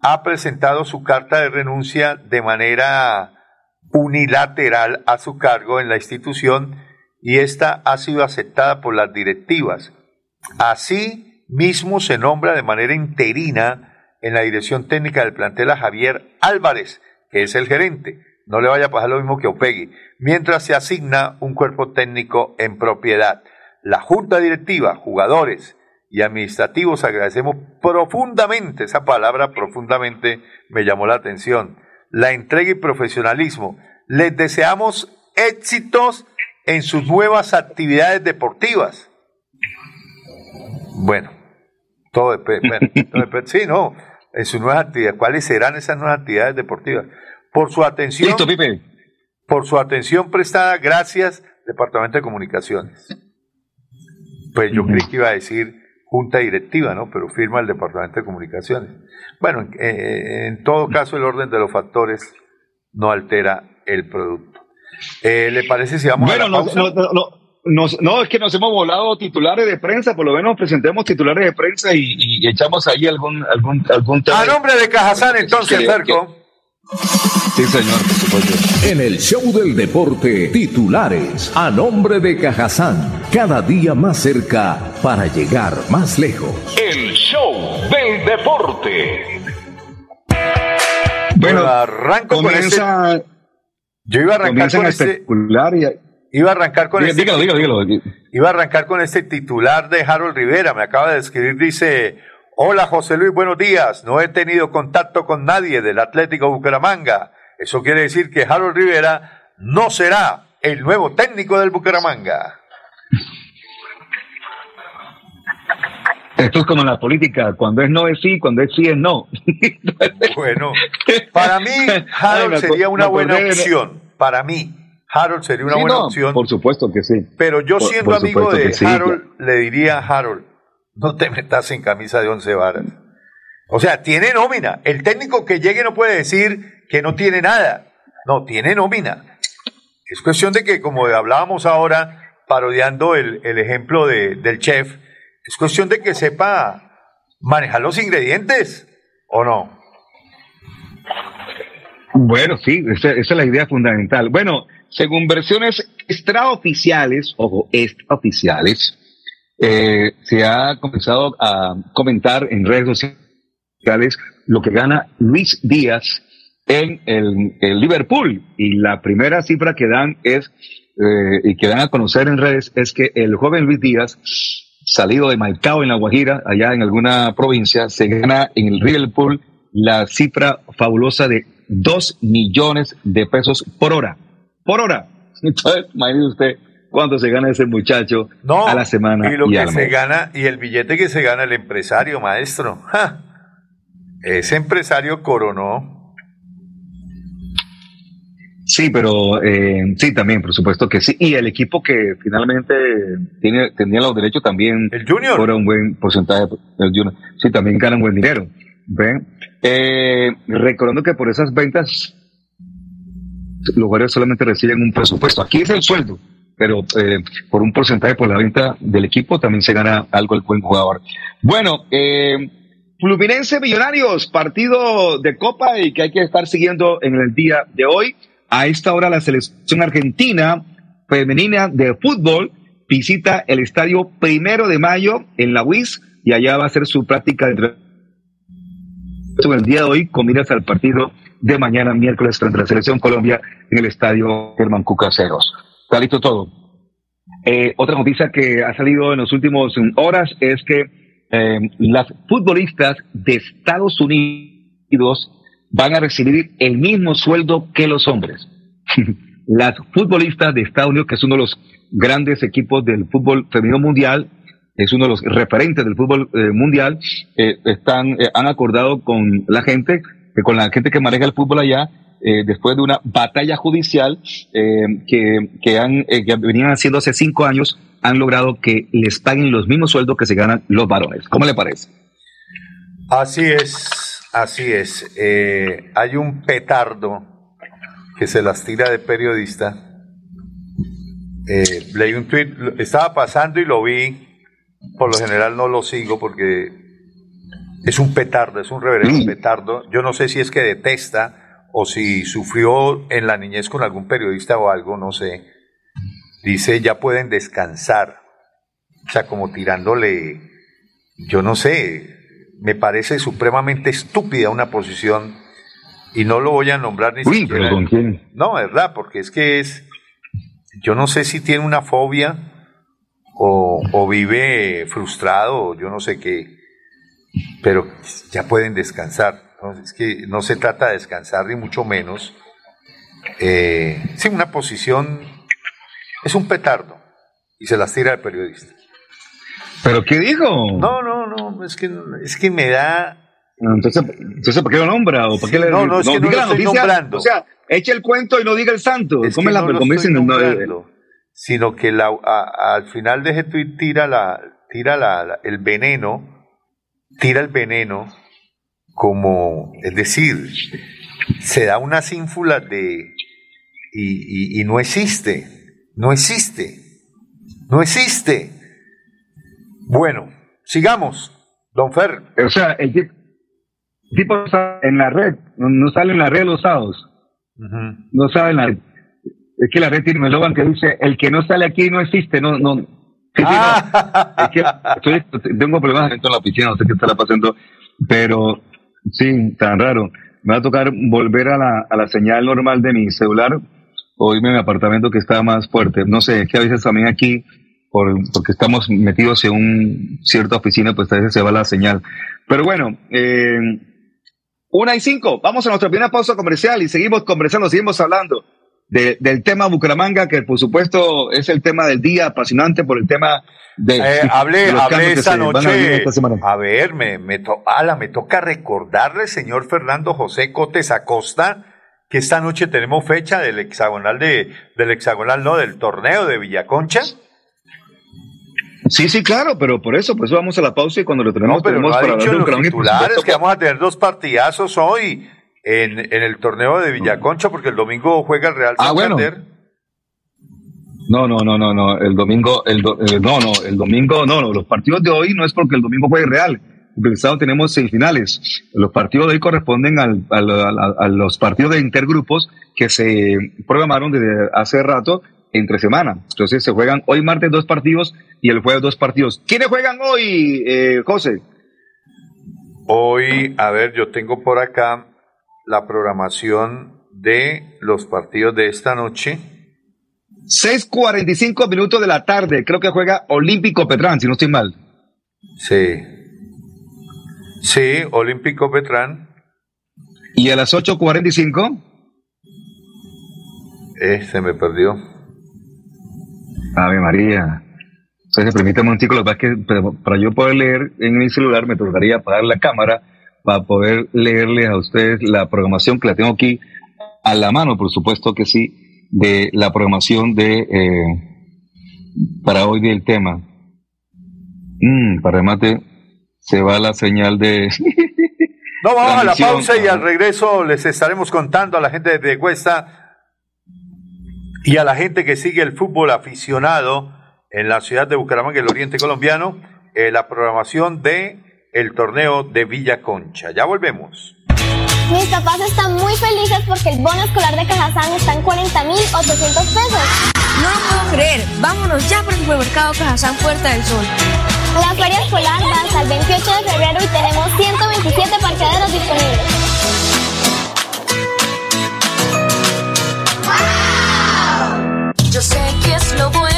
ha presentado su carta de renuncia de manera unilateral a su cargo en la institución y esta ha sido aceptada por las directivas. Así mismo se nombra de manera interina en la dirección técnica del plantel a Javier Álvarez, que es el gerente. No le vaya a pasar lo mismo que Opegui. Mientras se asigna un cuerpo técnico en propiedad. La junta directiva, jugadores y administrativos agradecemos profundamente, esa palabra profundamente me llamó la atención, la entrega y profesionalismo. Les deseamos éxitos en sus nuevas actividades deportivas. Bueno, todo depende. sí, no, en sus nuevas actividades. ¿Cuáles serán esas nuevas actividades deportivas? Por su atención. Por su atención prestada, gracias, Departamento de Comunicaciones. Pues yo creí que iba a decir junta directiva, ¿no? Pero firma el Departamento de Comunicaciones. Bueno, en todo caso, el orden de los factores no altera el producto. Eh, ¿Le parece si vamos a la pausa? No, no, no, no, es que nos hemos volado titulares de prensa, por lo menos presentemos titulares de prensa y, echamos ahí algún, algún, algún tema. A nombre de Cajazán, entonces, Ferco. Sí, señor, por supuesto. En el show del deporte, titulares. A nombre de Cajazán, cada día más cerca para llegar más lejos. El show del deporte. Bueno, arranco con este. Yo iba a arrancar con este. Iba a arrancar con este. Iba a arrancar con este titular de Harold Rivera. Me acaba de escribir, dice. Hola José Luis, buenos días. No he tenido contacto con nadie del Atlético Bucaramanga. Eso quiere decir que Harold Rivera no será el nuevo técnico del Bucaramanga. Esto es como en la política, cuando es no es sí, cuando es sí es no. Bueno, para mí Harold sería una buena opción. Para mí, Harold sería una buena opción. Por supuesto que sí. Pero yo siendo amigo de Harold, le diría a Harold, no te metas en camisa de once varas. O sea, tiene nómina. El técnico que llegue no puede decir que no tiene nada. No, tiene nómina. Es cuestión de que, como hablábamos ahora, parodiando el, ejemplo del chef, es cuestión de que sepa manejar los ingredientes, ¿o no? Bueno, sí, esa, esa es la idea fundamental. Bueno, según versiones extraoficiales, ojo, extraoficiales, eh, se ha comenzado a comentar en redes sociales lo que gana Luis Díaz en el, Liverpool. Y la primera cifra que dan es, eh, y que dan a conocer en redes, es que el joven Luis Díaz, salido de Maicao en La Guajira, allá en alguna provincia, se gana en el Liverpool la cifra fabulosa de 2 millones de pesos por hora. Por hora. Entonces, imagínese usted cuánto se gana ese muchacho a la semana. Y lo que se gana, y el billete que se gana el empresario, maestro. Ese empresario coronó. Sí, pero eh, sí, también, por supuesto que sí. Y el equipo que finalmente tiene, tenía los derechos también. El Junior. Cobra un buen porcentaje. El Junior. Sí, también ganan buen dinero. ¿Ven? Eh, recordando que por esas ventas, los jugadores solamente reciben un presupuesto. Aquí es el sueldo pero eh, por un porcentaje por la venta del equipo también se gana algo el buen jugador. Bueno, eh, Fluminense Millonarios, partido de Copa y que hay que estar siguiendo en el día de hoy. A esta hora la selección argentina femenina de fútbol visita el estadio primero de mayo en la UIS y allá va a hacer su práctica de el día de hoy con miras al partido de mañana miércoles contra la selección Colombia en el estadio Germán Cucaseros. Está listo todo. Eh, otra noticia que ha salido en las últimas horas es que eh, las futbolistas de Estados Unidos van a recibir el mismo sueldo que los hombres. las futbolistas de Estados Unidos, que es uno de los grandes equipos del fútbol femenino mundial, es uno de los referentes del fútbol eh, mundial, están, han acordado con la gente, con la gente que maneja el fútbol allá, eh, después de una batalla judicial eh, que, que, han, eh, que venían haciendo hace cinco años, han logrado que les paguen los mismos sueldos que se ganan los varones. ¿Cómo le parece? Así es, así es. hay un petardo que se las tira de periodista. leí un tweet, estaba pasando y lo vi. Por lo general no lo sigo porque es un petardo, es un reverendo petardo. Yo no sé si es que detesta o si sufrió en la niñez con algún periodista o algo, no sé, dice ya pueden descansar. O sea, como tirándole, yo no sé, me parece supremamente estúpida una posición y no lo voy a nombrar ni siquiera. ¿con quién? No, verdad, porque es que es, yo no sé si tiene una fobia o, o vive frustrado, yo no sé qué, pero ya pueden descansar es que no se trata de descansar ni mucho menos, eh, sí, una posición, es un petardo y se las tira el periodista. ¿Pero qué dijo? No, no, no, es que, es que me da... Entonces, entonces, ¿por qué lo nombra? ¿O por qué le, no, no, es que no, lo estoy nombrando. O sea, eche el cuento y no diga el santo. Es que la, no lo estoy nombrando, sino que la, al final de ese tweet tira, la, tira la, el veneno, tira el veneno como, es decir, se da una ínfula de... Y, y, no existe, no existe, no existe. Bueno, sigamos, don Fer. O sea, el tipo está en la red, no sale en la red los sábados. No sabe en la red. Es que la red tiene un eslogan que dice, el que no sale aquí no existe, no, no. Ah. Es que tengo problemas dentro de la oficina, no sé qué estará pasando, pero Sí, tan raro. Me va a tocar volver a la, a la señal normal de mi celular o irme a mi apartamento que está más fuerte. No sé, es que a veces también aquí, por, porque estamos metidos en un cierta oficina, pues a veces se va la señal. Pero bueno, eh, una y cinco, vamos a nuestra primera pausa comercial y seguimos conversando, seguimos hablando del tema Bucaramanga, que por supuesto es el tema del día, apasionante por el tema de... Eh, hablé, esta noche. A, ver, me, me, me toca recordarle, señor Fernando José Cotes Acosta, que esta noche tenemos fecha del hexagonal de, del hexagonal, no, del torneo de Villaconcha. Sí, sí, claro, pero por eso, pues vamos a la pausa y cuando lo tenemos, pero tenemos para dicho los titulares que vamos a tener dos partidazos hoy en, en el torneo de Villaconcha, porque el domingo juega el Real ah, Santander. No, no, no, no, no. El domingo, el eh, no, no, el domingo, no, no. Los partidos de hoy no es porque el domingo juegue Real. Porque el sábado tenemos semifinales. Los partidos de hoy corresponden al, a los partidos de intergrupos que se programaron desde hace rato entre semana. Entonces se juegan hoy martes dos partidos y el jueves dos partidos. ¿Quiénes juegan hoy, eh, José? Hoy, a ver, yo tengo por acá la programación de los partidos de esta noche. 6.45 minutos de la tarde, creo que juega Olímpico Petrán, si no estoy mal. Sí. Sí, Olímpico Petrán. ¿Y a las 8.45? Eh, se me perdió. Ave María. Entonces, permítame un chico, lo que para yo poder leer en mi celular me tocaría apagar la cámara para poder leerles a ustedes la programación que la tengo aquí a la mano, por supuesto que sí, de la programación de eh, para hoy del tema. Mm, para remate, se va la señal de. no, vamos a la pausa y al regreso les estaremos contando a la gente de Cuesta y a la gente que sigue el fútbol aficionado en la ciudad de Bucaramanga, el oriente colombiano, eh, la programación de el torneo de Villa Concha. Ya volvemos. Mis papás están muy felices porque el bono escolar de Cajazán está en 40.800 pesos. No lo puedo creer. Vámonos ya por el supermercado Cajazán Puerta del Sol. La feria escolar va hasta el 28 de febrero y tenemos 127 parqueaderos disponibles. Yo sé que es lo bueno.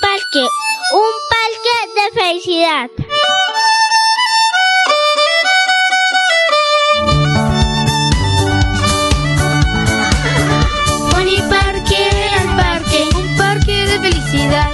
Parque, un parque de felicidad. Pony Parque, al parque, un parque de felicidad.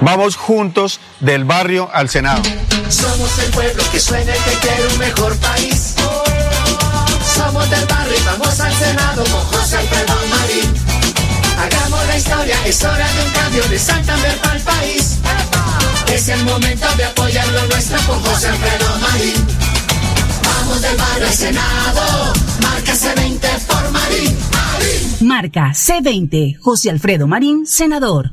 Vamos juntos del barrio al Senado. Somos el pueblo que suena y que quiere un mejor país. Somos del barrio y vamos al Senado con José Alfredo Marín. Hagamos la historia, es hora de un cambio de Santander para el país. Es el momento de apoyar lo nuestro con José Alfredo Marín. Vamos del barrio al Senado, marca C20 por Marín. Marín. Marca C20, José Alfredo Marín, senador.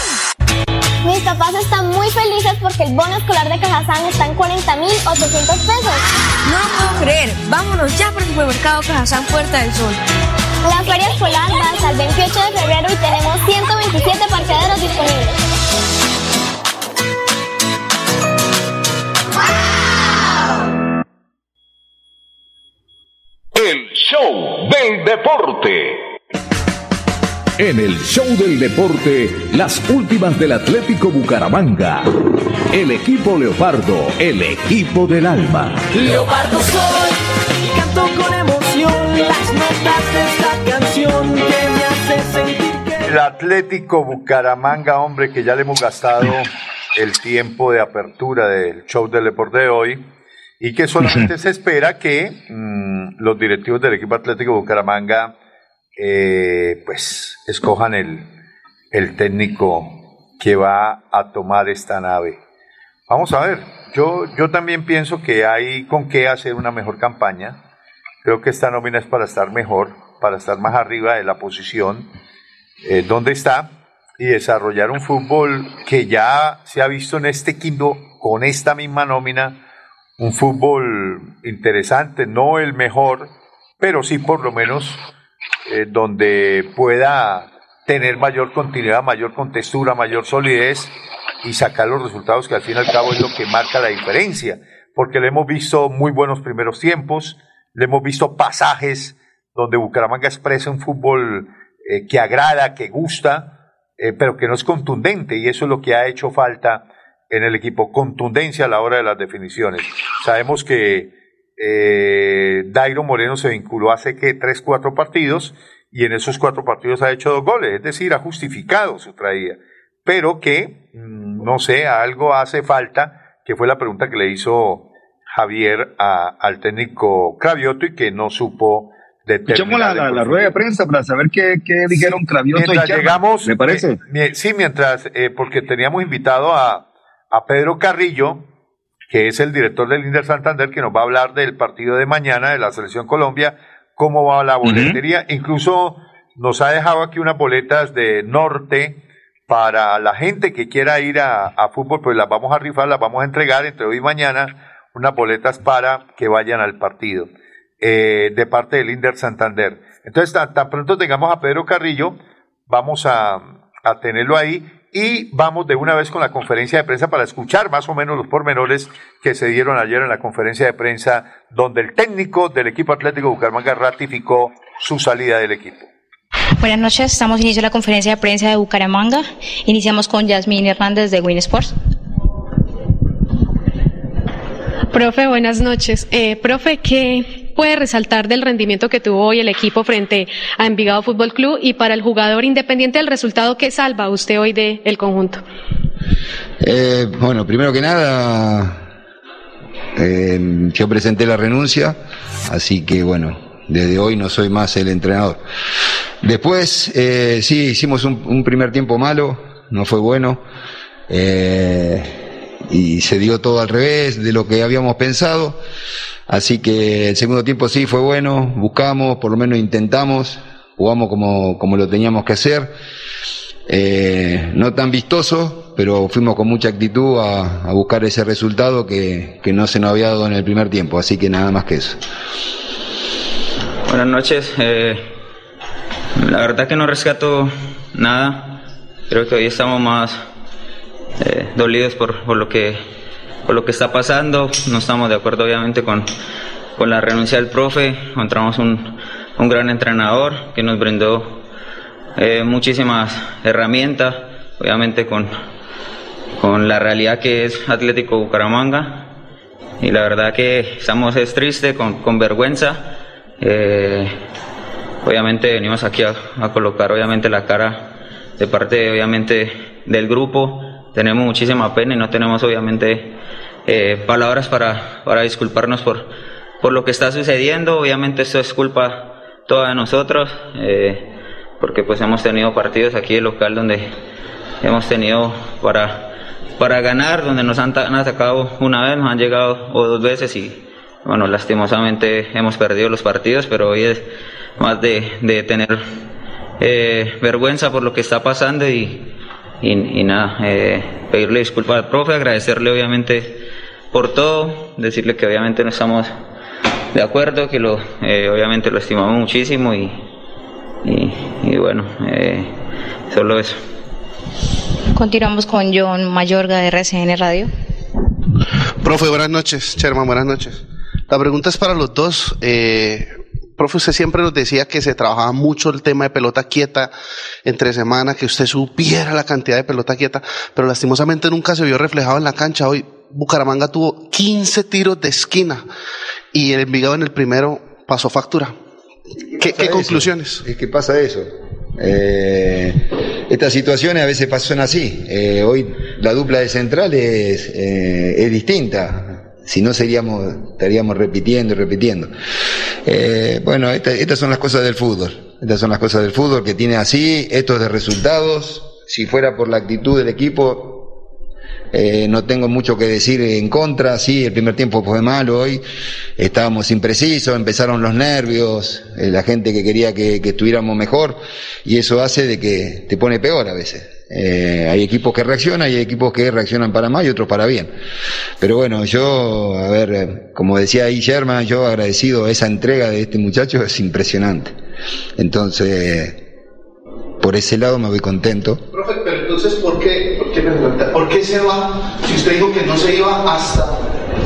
Mis papás están muy felices porque el bono escolar de Cajazán está en 40.800 pesos. No lo puedo creer. Vámonos ya por el supermercado Cajazán Puerta del Sol. La feria escolar va hasta el 28 de febrero y tenemos 127 parqueaderos disponibles. El show del deporte. En el show del deporte, las últimas del Atlético Bucaramanga. El equipo Leopardo, el equipo del alma. Leopardo soy y canto con emoción las notas de esta canción que me hace sentir que... El Atlético Bucaramanga, hombre, que ya le hemos gastado el tiempo de apertura del show del deporte de hoy y que solamente se espera que mm, los directivos del equipo Atlético Bucaramanga eh, pues escojan el, el técnico que va a tomar esta nave. Vamos a ver, yo, yo también pienso que hay con qué hacer una mejor campaña. Creo que esta nómina es para estar mejor, para estar más arriba de la posición eh, donde está y desarrollar un fútbol que ya se ha visto en este quinto con esta misma nómina, un fútbol interesante, no el mejor, pero sí por lo menos eh, donde pueda tener mayor continuidad, mayor contextura, mayor solidez y sacar los resultados que al fin y al cabo es lo que marca la diferencia, porque le hemos visto muy buenos primeros tiempos, le hemos visto pasajes donde Bucaramanga expresa un fútbol eh, que agrada, que gusta, eh, pero que no es contundente y eso es lo que ha hecho falta en el equipo, contundencia a la hora de las definiciones. Sabemos que eh, Dairo Moreno se vinculó hace que tres, cuatro partidos y en esos cuatro partidos ha hecho dos goles, es decir, ha justificado su traída, pero que, mm, no sé, algo hace falta, que fue la pregunta que le hizo Javier al técnico Cravioto y que no supo Escuchamos la, la, rueda de prensa para saber qué, qué dijeron Cravioto y llegamos, me parece. sí, mientras, eh, porque teníamos invitado a, a Pedro Carrillo, que es el director del Inder Santander, que nos va a hablar del partido de mañana de la Selección Colombia, cómo va la boletería. Incluso nos ha dejado aquí unas boletas de norte para la gente que quiera ir a, fútbol, pues las vamos a rifar, las vamos a entregar entre hoy y mañana, unas boletas para que vayan al partido eh, de parte del Inder Santander. Entonces, tan, pronto tengamos a Pedro Carrillo, vamos a, a tenerlo ahí y vamos de una vez con la conferencia de prensa para escuchar más o menos los pormenores que se dieron ayer en la conferencia de prensa donde el técnico del equipo Atlético Bucaramanga ratificó su salida del equipo. Buenas noches, estamos inicio la conferencia de prensa de Bucaramanga. Iniciamos con Yasmín Hernández de Win Sports. Profe, buenas noches. Eh, profe, ¿qué puede resaltar del rendimiento que tuvo hoy el equipo frente a Envigado Fútbol Club y para el jugador independiente del resultado que salva usted hoy del el conjunto? Eh, bueno, primero que nada, eh, yo presenté la renuncia, así que bueno, desde hoy no soy más el entrenador. Después, eh, sí, hicimos un, un, primer tiempo malo, no fue bueno. Eh, y se dio todo al revés de lo que habíamos pensado. Así que el segundo tiempo sí fue bueno, buscamos, por lo menos intentamos, jugamos como, como lo teníamos que hacer. Eh, no tan vistoso, pero fuimos con mucha actitud a, a buscar ese resultado que, que, no se nos había dado en el primer tiempo, así que nada más que eso. Buenas noches. Eh, la verdad que no rescato nada. Creo que hoy estamos más eh, dolidos por, por, lo que, por lo que está pasando. No estamos de acuerdo obviamente con, con la renuncia del profe. Encontramos un, un gran entrenador que nos brindó eh, muchísimas herramientas, obviamente con, con la realidad que es Atlético Bucaramanga. Y la verdad que estamos es triste, con, con vergüenza. Eh, obviamente venimos aquí a, a, colocar obviamente la cara de parte obviamente del grupo tenemos muchísima pena y no tenemos obviamente eh, palabras para, para disculparnos por, por lo que está sucediendo. Obviamente esto es culpa toda de nosotros, eh, porque pues hemos tenido partidos aquí en local donde hemos tenido para, para ganar, donde nos han, han atacado una vez, nos han llegado o dos veces y bueno, lastimosamente hemos perdido los partidos, pero hoy es más de, de tener eh, vergüenza por lo que está pasando y, y, nada, eh, pedirle disculpas al profe, agradecerle obviamente por todo, decirle que obviamente no estamos de acuerdo, que lo, eh, obviamente lo estimamos muchísimo y, y, bueno, eh, solo eso. Continuamos con John Mayorga de RCN Radio. Profe, buenas noches. Sherman, buenas noches. La pregunta es para los dos. Eh, profe, usted siempre nos decía que se trabajaba mucho el tema de pelota quieta entre semana, que usted supiera la cantidad de pelota quieta, pero lastimosamente nunca se vio reflejado en la cancha. Hoy Bucaramanga tuvo 15 tiros de esquina y el Envigado en el primero pasó factura. ¿Qué, qué conclusiones? Es que pasa eso. Eh, estas situaciones a veces pasan así. Eh, hoy la dupla de central es, eh, es distinta. Si no seríamos, estaríamos repitiendo y repitiendo. Eh, bueno, estas son las cosas del fútbol. Estas son las cosas del fútbol que tiene así, estos de resultados. Si fuera por la actitud del equipo, eh, no tengo mucho que decir en contra, sí, el primer tiempo fue malo hoy, estábamos imprecisos, empezaron los nervios, eh, la gente que quería que, estuviéramos mejor, y eso hace de que te pone peor a veces. Eh, hay equipos que reaccionan, hay equipos que reaccionan para mal y otros para bien. Pero bueno, yo, a ver, como decía ahí Sherman, yo agradecido esa entrega de este muchacho, es impresionante. Entonces, por ese lado me voy contento. Profe, pero entonces, ¿por qué, por qué, ¿por qué se va si usted dijo que no se iba hasta...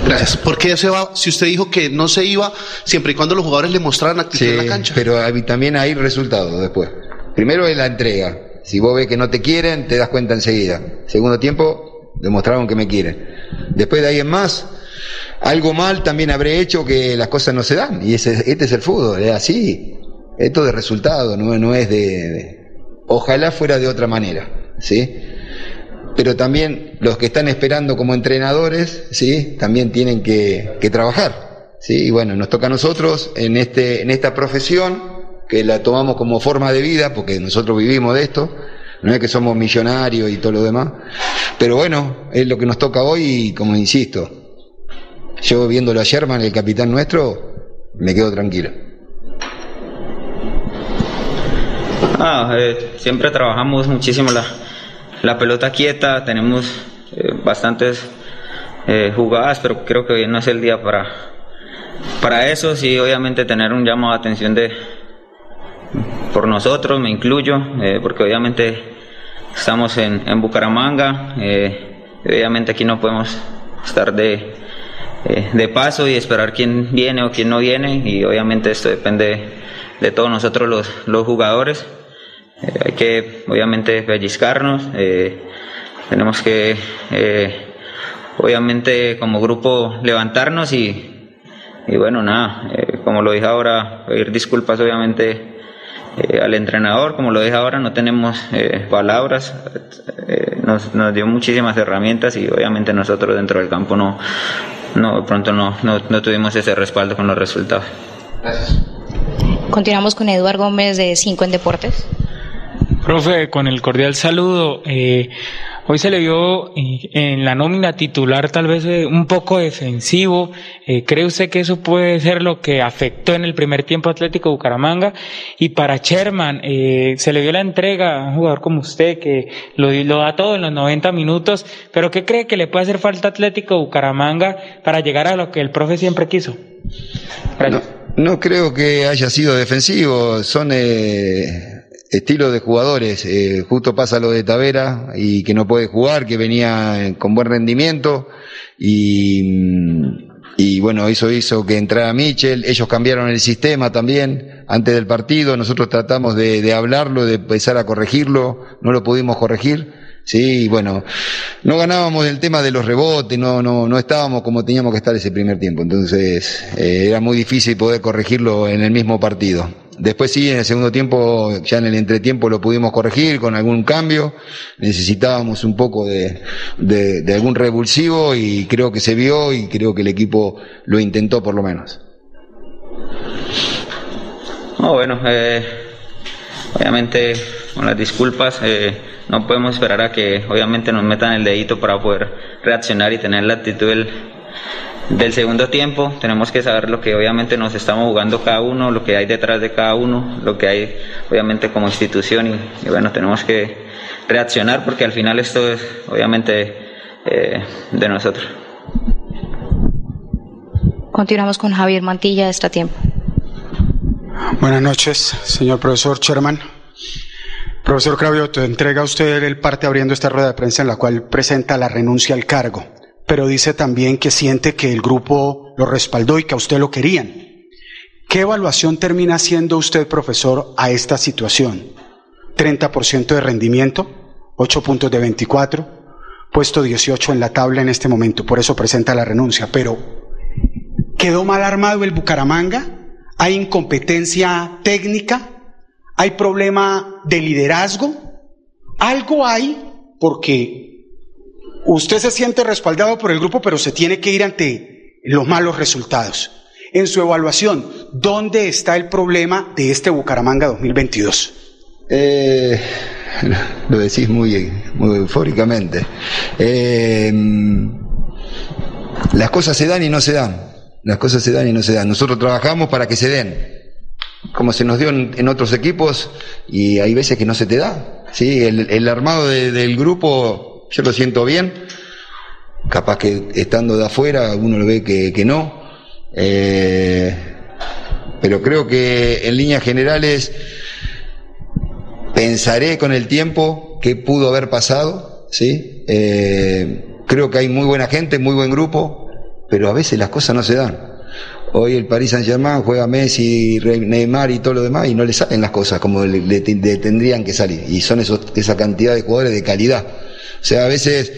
Gracias. ¿Por qué se va si usted dijo que no se iba siempre y cuando los jugadores le mostraran actitud en la cancha? pero también hay resultados después. Primero es la entrega. Si vos ves que no te quieren, te das cuenta enseguida. Segundo tiempo, demostraron que me quieren. Después de ahí en más, algo mal también habré hecho que las cosas no se dan. Y ese, este es el fútbol, es así. Esto de resultado, no, no es de Ojalá fuera de otra manera, ¿sí? Pero también los que están esperando como entrenadores, ¿sí? También tienen que, trabajar, ¿sí? Y bueno, nos toca a nosotros en, este, en esta profesión, que la tomamos como forma de vida, porque nosotros vivimos de esto, no es que somos millonarios y todo lo demás, pero bueno, es lo que nos toca hoy y como insisto, yo viéndolo a Sherman, el capitán nuestro, me quedo tranquilo. Ah, eh, siempre trabajamos muchísimo la, la pelota quieta, tenemos eh, bastantes eh, jugadas, pero creo que hoy no es el día para, para eso. Sí, obviamente tener un llamado de atención de por nosotros, me incluyo, porque obviamente estamos en, en Bucaramanga, obviamente aquí no podemos estar de, de paso y esperar quién viene o quién no viene, y obviamente esto depende de todos nosotros los, los jugadores. Eh, hay que, obviamente, pellizcarnos. Eh, tenemos que, eh, obviamente, como grupo, levantarnos y, y bueno, nada, como lo dije ahora, pedir disculpas, obviamente, al entrenador, como lo dije ahora, no tenemos palabras, nos, nos, dio muchísimas herramientas y obviamente nosotros dentro del campo no, no de pronto no, no, no tuvimos ese respaldo con los resultados. Gracias. Continuamos con Eduardo Gómez de Cinco en Deportes. Profe, con el cordial saludo. Eh, hoy se le vio eh, en la nómina titular tal vez eh, un poco defensivo. ¿Cree usted que eso puede ser lo que afectó en el primer tiempo Atlético Bucaramanga? Y para Sherman, se le dio la entrega a un jugador como usted que lo, lo, da todo en los 90 minutos, pero ¿qué cree que le puede hacer falta Atlético Bucaramanga para llegar a lo que el profe siempre quiso? No, no creo que haya sido defensivo. Son estilo de jugadores. Eh, justo pasa lo de Tavera y que no puede jugar, que venía con buen rendimiento y, mm, y bueno, eso hizo que entrara Michel. Ellos cambiaron el sistema también antes del partido. Nosotros tratamos de, de hablarlo, de empezar a corregirlo. No lo pudimos corregir. Sí, bueno, no ganábamos el tema de los rebotes, no, no, no estábamos como teníamos que estar ese primer tiempo, entonces eh, era muy difícil poder corregirlo en el mismo partido. Después sí, en el segundo tiempo, ya en el entretiempo lo pudimos corregir con algún cambio. Necesitábamos un poco de, de, algún revulsivo y creo que se vio y creo que el equipo lo intentó por lo menos. bueno, eh, obviamente con las disculpas, eh, no podemos esperar a que obviamente nos metan el dedito para poder reaccionar y tener la actitud del del segundo tiempo. Tenemos que saber lo que obviamente nos estamos jugando cada uno, lo que hay detrás de cada uno, lo que hay obviamente como institución y, bueno, tenemos que reaccionar porque al final esto es obviamente eh, de nosotros. Continuamos con Javier Mantilla de este tiempo. Buenas noches, señor profesor Sherman. Profesor Cravioto, entrega usted el parte abriendo esta rueda de prensa en la cual presenta la renuncia al cargo pero dice también que siente que el grupo lo respaldó y que a usted lo querían. ¿Qué evaluación termina haciendo usted, profesor, a esta situación? 30% de rendimiento, 8 puntos de 24, puesto 18 en la tabla en este momento, por eso presenta la renuncia. Pero, ¿quedó mal armado el Bucaramanga? ¿Hay incompetencia técnica? ¿Hay problema de liderazgo? algo hay porque usted se siente respaldado por el grupo, pero se tiene que ir ante los malos resultados. En su evaluación, ¿dónde está el problema de este Bucaramanga 2022? Eh, lo decís muy, muy eufóricamente. Eh, las cosas se dan y no se dan. Las cosas se dan y no se dan. Nosotros trabajamos para que se den. Como se nos dio en, otros equipos y hay veces que no se te da. ¿sí? El, armado del grupo, yo lo siento bien. Capaz que estando de afuera uno lo ve que, no. Eh, pero creo que en líneas generales pensaré con el tiempo qué pudo haber pasado. ¿sí? Eh, creo que hay muy buena gente, muy buen grupo pero a veces las cosas no se dan. Hoy el Paris Saint Germain juega Messi, Neymar y todo lo demás y no le salen las cosas como le, tendrían que salir. Y son esos, esa cantidad de jugadores de calidad. O sea, a veces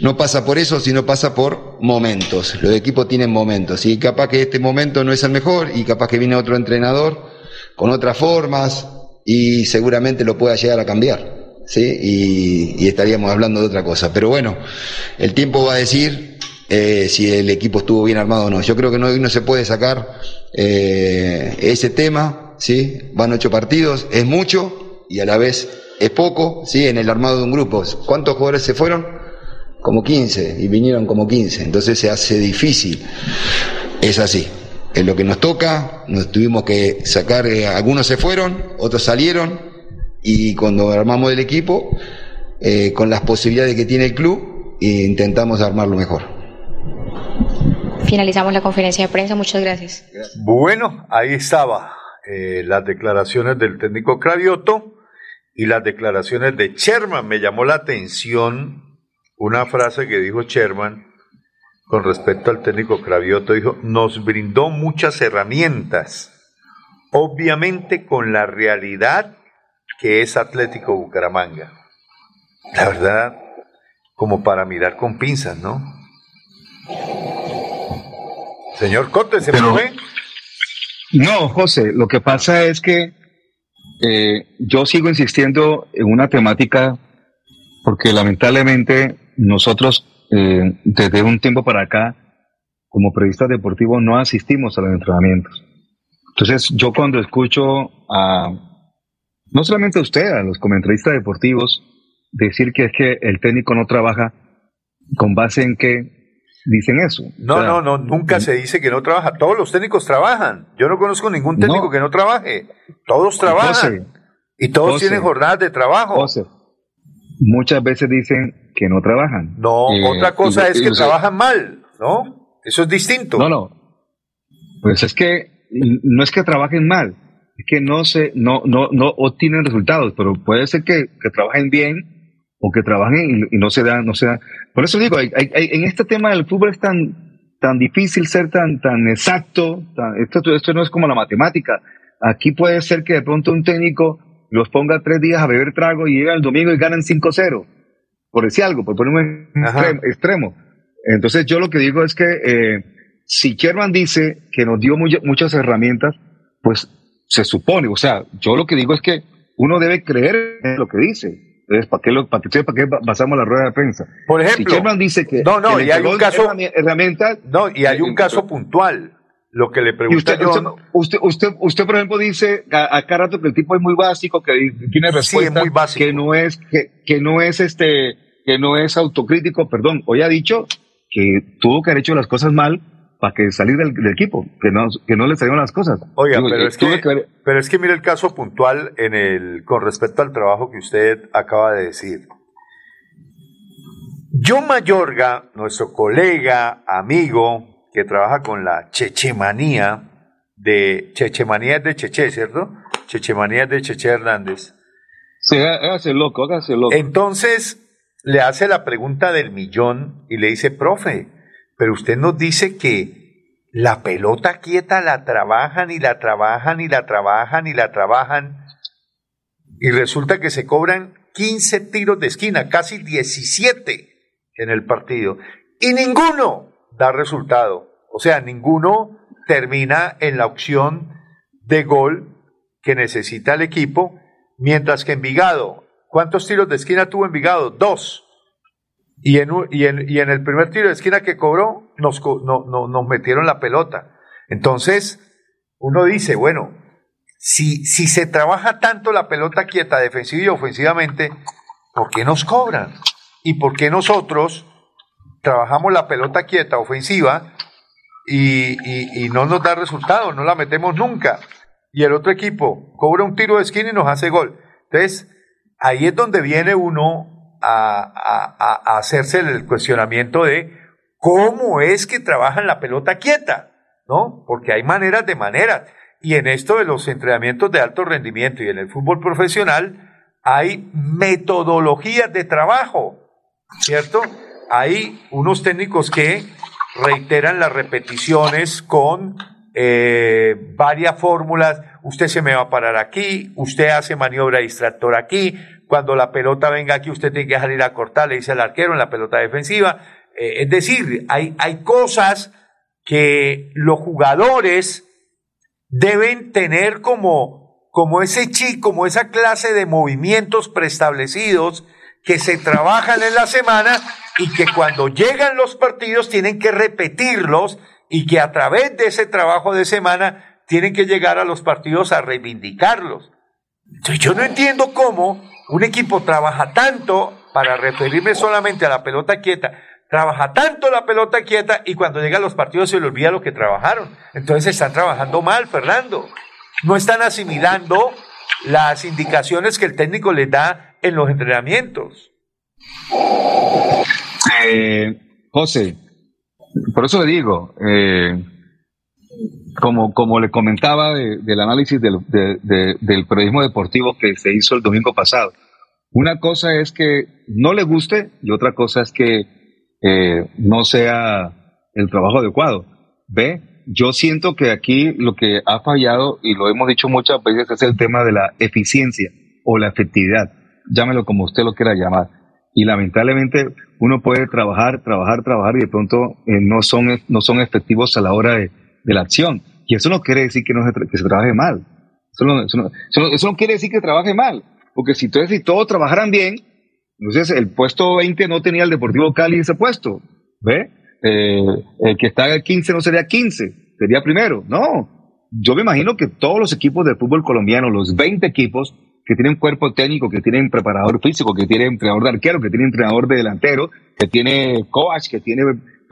no pasa por eso, sino pasa por momentos. Los equipos tienen momentos. Y capaz que este momento no es el mejor y capaz que viene otro entrenador con otras formas y seguramente lo pueda llegar a cambiar. ¿sí? Y, estaríamos hablando de otra cosa. Pero bueno, el tiempo va a decir eh, si el equipo estuvo bien armado o no. Yo creo que no, no se puede sacar eh, ese tema, ¿sí? Van ocho partidos, es mucho y a la vez es poco, ¿sí? En el armado de un grupo. ¿Cuántos jugadores se fueron? Como 15 y vinieron como 15. Entonces se hace difícil. Es así. Es lo que nos toca, nos tuvimos que sacar, eh, algunos se fueron, otros salieron y cuando armamos el equipo, con las posibilidades que tiene el club, intentamos armarlo mejor finalizamos la conferencia de prensa. Muchas gracias. Bueno, ahí estaba eh, las declaraciones del técnico Cravioto y las declaraciones de Sherman. Me llamó la atención una frase que dijo Sherman con respecto al técnico Cravioto. Dijo, nos brindó muchas herramientas, obviamente con la realidad que es Atlético Bucaramanga. La verdad, como para mirar con pinzas, ¿no? Señor Cote, ¿se fue? No, José, lo que pasa es que eh, yo sigo insistiendo en una temática porque lamentablemente nosotros eh, desde un tiempo para acá, como periodistas deportivos, no asistimos a los entrenamientos. Entonces, yo cuando escucho a, no solamente a usted, a los comentaristas deportivos, decir que es que el técnico no trabaja con base en que dicen eso. No, no, no, nunca se dice que no trabaja. Todos los técnicos trabajan. Yo no conozco ningún técnico que no trabaje. Todos trabajan. y todos tienen jornadas de trabajo. muchas veces dicen que no trabajan. No, eh, otra cosa es que trabajan mal, ¿no? Eso es distinto. No, no. Pues es que no es que trabajen mal, es que no se, no, no, no obtienen resultados, pero puede ser que, que trabajen bien o que trabajen y, no se dan, no se dan. Por eso digo, en este tema del fútbol es tan, tan difícil ser tan, tan exacto, esto, esto no es como la matemática. Aquí puede ser que de pronto un técnico los ponga tres días a beber trago y llega el domingo y ganan 5-0, por decir algo, por poner un extremo, Entonces yo lo que digo es que eh, si Sherman dice que nos dio muchas herramientas, pues se supone, o sea, yo lo que digo es que uno debe creer en lo que dice. Entonces, ¿para qué, lo, para, qué, ¿para qué basamos la rueda de prensa? Por ejemplo, si dice que, no, no, y hay un caso, herramienta, no, y hay un caso puntual. Lo que le pregunto usted, yo, usted, usted, usted, por ejemplo, dice a, cada rato que el tipo es muy básico, que tiene respuesta, muy básico. que no es, que, que no es este, que no es autocrítico, perdón. Hoy ha dicho que tuvo que haber hecho las cosas mal para que salir del, equipo, que no, que no le salieron las cosas. Oiga, pero, es que, pero es que mire el caso puntual en el, con respecto al trabajo que usted acaba de decir. John Mayorga, nuestro colega, amigo, que trabaja con la Chechemanía, de Chechemanía es de Cheche, ¿cierto? Chechemanía es de Cheche Hernández. Sí, hágase loco, hágase loco. Entonces, le hace la pregunta del millón y le dice, profe, pero usted nos dice que la pelota quieta la trabajan y la trabajan y la trabajan y la trabajan y resulta que se cobran 15 tiros de esquina, casi 17 en el partido y ninguno da resultado. O sea, ninguno termina en la opción de gol que necesita el equipo, mientras que Envigado ¿Cuántos tiros de esquina tuvo Envigado? Dos. Y en, y en, y en el primer tiro de esquina que cobró, nos, no, no, nos metieron la pelota. Entonces, uno dice, bueno, si, si se trabaja tanto la pelota quieta, defensiva y ofensivamente, ¿por qué nos cobran? ¿Y por qué nosotros trabajamos la pelota quieta, ofensiva, y, y, no nos da resultado, no la metemos nunca? Y el otro equipo cobra un tiro de esquina y nos hace gol. Entonces, ahí es donde viene uno a, hacerse el cuestionamiento de cómo es que trabajan la pelota quieta, ¿no? Porque hay maneras de maneras. Y en esto de los entrenamientos de alto rendimiento y en el fútbol profesional hay metodologías de trabajo, ¿cierto? Hay unos técnicos que reiteran las repeticiones con eh, varias fórmulas. Usted se me va a parar aquí, usted hace maniobra distractor aquí, cuando la pelota venga aquí usted tiene que salir a cortar, le dice al arquero en la pelota defensiva. Eh, es decir, hay, hay cosas que los jugadores deben tener como, como ese chi, como esa clase de movimientos preestablecidos que se trabajan en la semana y que cuando llegan los partidos tienen que repetirlos y que a través de ese trabajo de semana tienen que llegar a los partidos a reivindicarlos. Entonces yo no entiendo cómo un equipo trabaja tanto, para referirme solamente a la pelota quieta, trabaja tanto la pelota quieta y cuando llegan los partidos se le olvida lo que trabajaron. Entonces están trabajando mal, Fernando. No están asimilando las indicaciones que el técnico les da en los entrenamientos. Eh, José, por eso le digo, eh, como, como le comentaba del análisis del, del periodismo deportivo que se hizo el domingo pasado, una cosa es que no le guste y otra cosa es que eh, no sea el trabajo adecuado. Ve, yo siento que aquí lo que ha fallado, y lo hemos dicho muchas veces, es el tema de la eficiencia o la efectividad, llámelo como usted lo quiera llamar. Y lamentablemente uno puede trabajar, trabajar, trabajar y de pronto eh, no, son, no son efectivos a la hora de, la acción. Y eso no quiere decir que, no se, que se trabaje mal. Eso no, eso, no, quiere decir que trabaje mal. Porque si, si todos trabajaran bien, entonces, el puesto 20 no tenía el Deportivo Cali ese puesto. ¿Ve? Eh, el que está en el 15 no sería 15, sería primero. No. Yo me imagino que todos los equipos de fútbol colombiano, los 20 equipos que tienen cuerpo técnico, que tienen preparador físico, que tienen entrenador de arquero, que tienen entrenador de delantero, que tiene coach, que tiene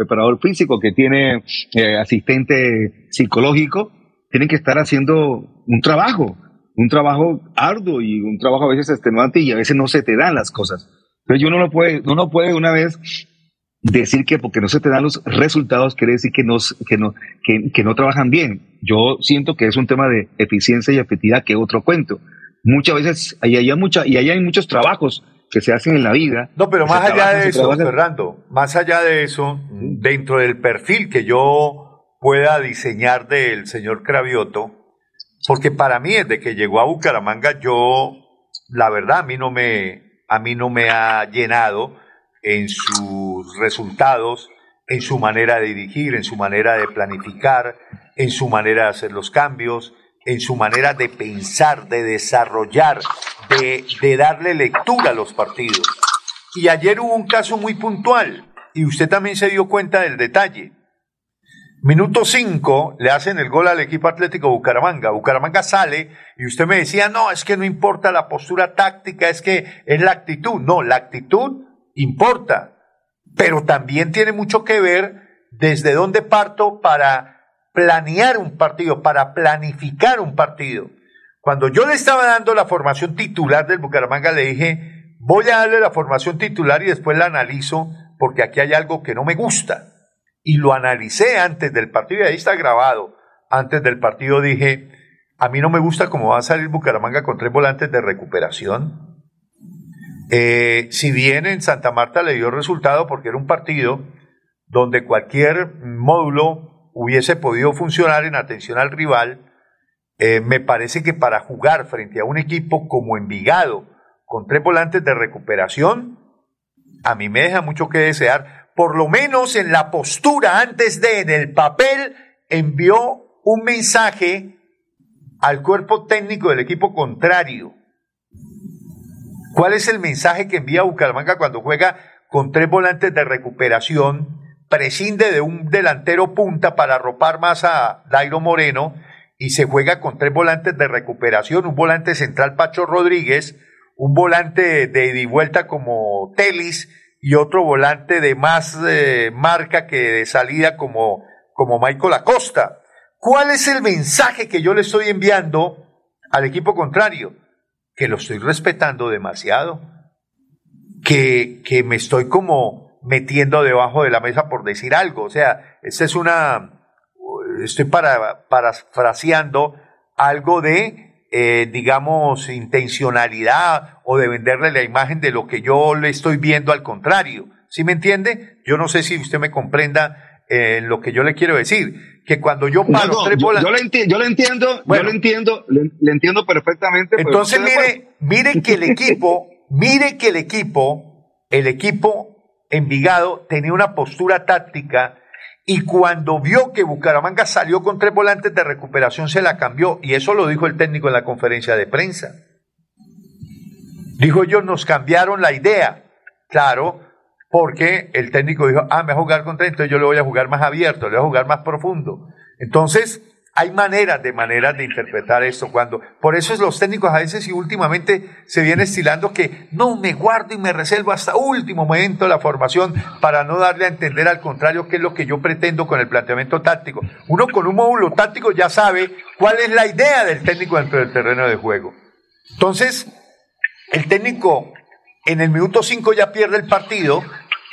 preparador físico, que tiene eh, asistente psicológico, tienen que estar haciendo un trabajo un trabajo arduo y un trabajo a veces extenuante y a veces no se te dan las cosas. Entonces uno no puede, uno puede una vez decir que porque no se te dan los resultados quiere decir que no, que no, que, no trabajan bien. Yo siento que es un tema de eficiencia y efectividad que otro cuento. Muchas veces, ahí hay, mucha, y ahí hay muchos trabajos que se hacen en la vida. No, pero más allá de eso, Fernando, más allá de eso, dentro del perfil que yo pueda diseñar del señor Cravioto, porque para mí, desde que llegó a Bucaramanga, yo, la verdad, a mí no me, a mí no me ha llenado en sus resultados, en su manera de dirigir, en su manera de planificar, en su manera de hacer los cambios, en su manera de pensar, de desarrollar, de, de darle lectura a los partidos. Y ayer hubo un caso muy puntual, y usted también se dio cuenta del detalle. Minuto 5 le hacen el gol al equipo Atlético Bucaramanga. Bucaramanga sale y usted me decía, no, es que no importa la postura táctica, es que es la actitud. No, la actitud importa, pero también tiene mucho que ver desde dónde parto para planear un partido, para planificar un partido. Cuando yo le estaba dando la formación titular del Bucaramanga, le dije, voy a darle la formación titular y después la analizo porque aquí hay algo que no me gusta y lo analicé antes del partido, y ahí está grabado. Antes del partido dije, a mí no me gusta cómo va a salir Bucaramanga con tres volantes de recuperación. Eh, si bien en Santa Marta le dio resultado porque era un partido donde cualquier módulo hubiese podido funcionar en atención al rival, eh, me parece que para jugar frente a un equipo como Envigado, con tres volantes de recuperación, a mí me deja mucho que desear, por lo menos en la postura antes de, en el papel, envió un mensaje al cuerpo técnico del equipo contrario. ¿Cuál es el mensaje que envía Bucaramanga cuando juega con tres volantes de recuperación? Prescinde de un delantero punta para arropar más a Dairo Moreno y se juega con tres volantes de recuperación, un volante central Pacho Rodríguez, un volante de ida y vuelta como Telis y otro volante de más eh, marca que de salida como, como Michael Acosta. ¿Cuál es el mensaje que yo le estoy enviando al equipo contrario? Que lo estoy respetando demasiado, que, que me estoy como metiendo debajo de la mesa por decir algo. O sea, esta es una, estoy para, parafraseando algo de eh, digamos, intencionalidad o de venderle la imagen de lo que yo le estoy viendo al contrario. ¿Sí me entiende? Yo no sé si usted me comprenda eh, lo que yo le quiero decir. Que cuando yo paro tres bolas... Yo, le entiendo, yo le entiendo, yo le entiendo, le, entiendo perfectamente. Entonces mire, mire que el equipo, mire que el equipo, el equipo Envigado tenía una postura táctica y cuando vio que Bucaramanga salió con tres volantes de recuperación, se la cambió. Y eso lo dijo el técnico en la conferencia de prensa. Dijo ellos, nos cambiaron la idea. Claro, porque el técnico dijo, ah, me voy a jugar con tres, entonces yo le voy a jugar más abierto, le voy a jugar más profundo. Entonces, hay maneras de maneras de interpretar esto cuando por eso es los técnicos a veces y últimamente se viene estilando que no me guardo y me reservo hasta último momento la formación para no darle a entender al contrario qué es lo que yo pretendo con el planteamiento táctico. Uno con un módulo táctico ya sabe cuál es la idea del técnico dentro del terreno de juego. Entonces, el técnico en el minuto 5 ya pierde el partido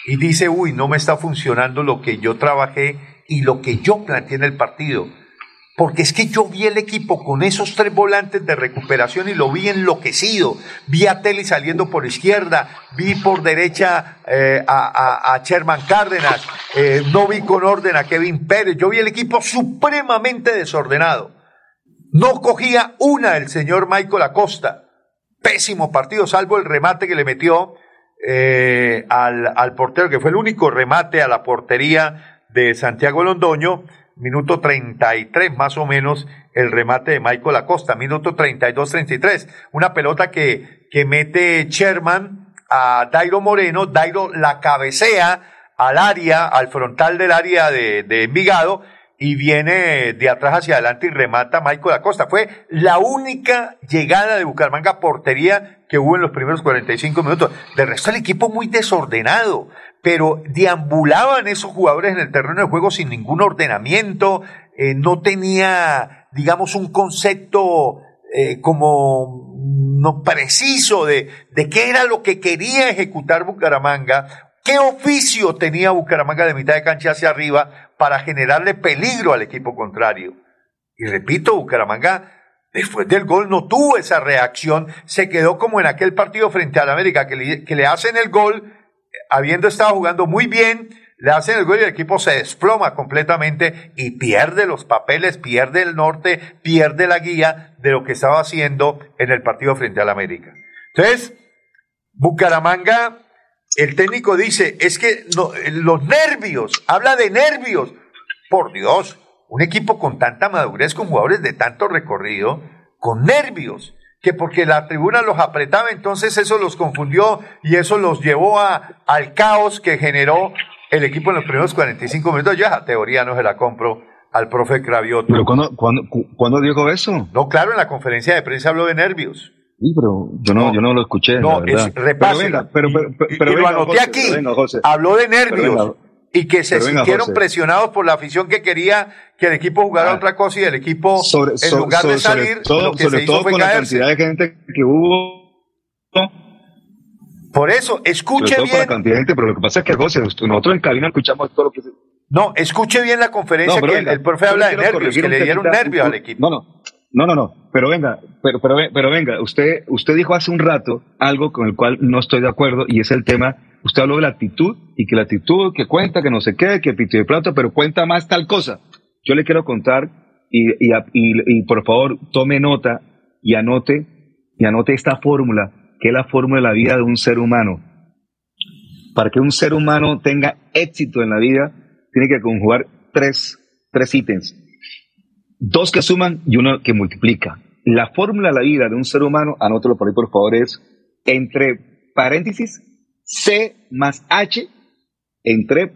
y dice, "Uy, no me está funcionando lo que yo trabajé y lo que yo planteé en el partido." Porque es que yo vi el equipo con esos tres volantes de recuperación y lo vi enloquecido. Vi a Teli saliendo por izquierda, vi por derecha eh, a, Sherman Cárdenas, eh, no vi con orden a Kevin Pérez, yo vi el equipo supremamente desordenado. No cogía una el señor Michael Acosta. Pésimo partido, salvo el remate que le metió eh, al, al portero, que fue el único remate a la portería de Santiago Londoño minuto 33 más o menos el remate de Michael Acosta, minuto 32-33, una pelota que, que mete Sherman a Dairo Moreno, Dairo la cabecea al área, al frontal del área de, de Envigado, y viene de atrás hacia adelante y remata Michael Acosta. Fue la única llegada de Bucaramanga portería que hubo en los primeros 45 minutos. De resto, el equipo muy desordenado pero deambulaban esos jugadores en el terreno de juego sin ningún ordenamiento, eh, no tenía, digamos, un concepto eh, como no preciso de, de qué era lo que quería ejecutar Bucaramanga, qué oficio tenía Bucaramanga de mitad de cancha hacia arriba para generarle peligro al equipo contrario. Y repito, Bucaramanga después del gol no tuvo esa reacción, se quedó como en aquel partido frente al América, que le, que le hacen el gol habiendo estado jugando muy bien, le hacen el gol y el equipo se desploma completamente y pierde los papeles, pierde el norte, pierde la guía de lo que estaba haciendo en el partido frente al América. Entonces, Bucaramanga, el técnico dice, es que los nervios, habla de nervios. Por Dios, un equipo con tanta madurez, con jugadores de tanto recorrido, con nervios que porque la tribuna los apretaba, entonces eso los confundió y eso los llevó a, al caos que generó el equipo en los primeros 45 minutos. Yo esa teoría no se la compro al profe Cravioto. ¿Pero cuándo, dijo eso? No, claro, en la conferencia de prensa habló de nervios. Sí, pero yo no, yo no lo escuché. No, es, repase. Pero, pero, lo anoté aquí. Habló de nervios y que se sintieron presionados por la afición que quería que el equipo jugara ah. otra cosa y el equipo, en lugar de salir, todo, lo que se hizo fue con la cantidad de gente que hubo. Por eso, escuche bien. Por la cantidad de gente, pero lo que pasa es que José, nosotros en cabina escuchamos todo lo que se... No, escuche bien la conferencia que el, profe habla de nervios, que le dieron nervios al equipo. No, no. No, no, no, pero venga, pero, pero, pero venga, usted, usted dijo hace un rato algo con el cual no estoy de acuerdo y es el tema usted habló de la actitud y que la actitud que cuenta, que no sé qué, que pito de plato, pero cuenta más tal cosa. Yo le quiero contar y, y, y, por favor tome nota y anote, y anote esta fórmula, que es la fórmula de la vida de un ser humano. Para que un ser humano tenga éxito en la vida, tiene que conjugar tres, tres ítems. Dos que suman y uno que multiplica. La fórmula de la vida de un ser humano, anótelo por ahí por favor, es entre paréntesis C más H, entre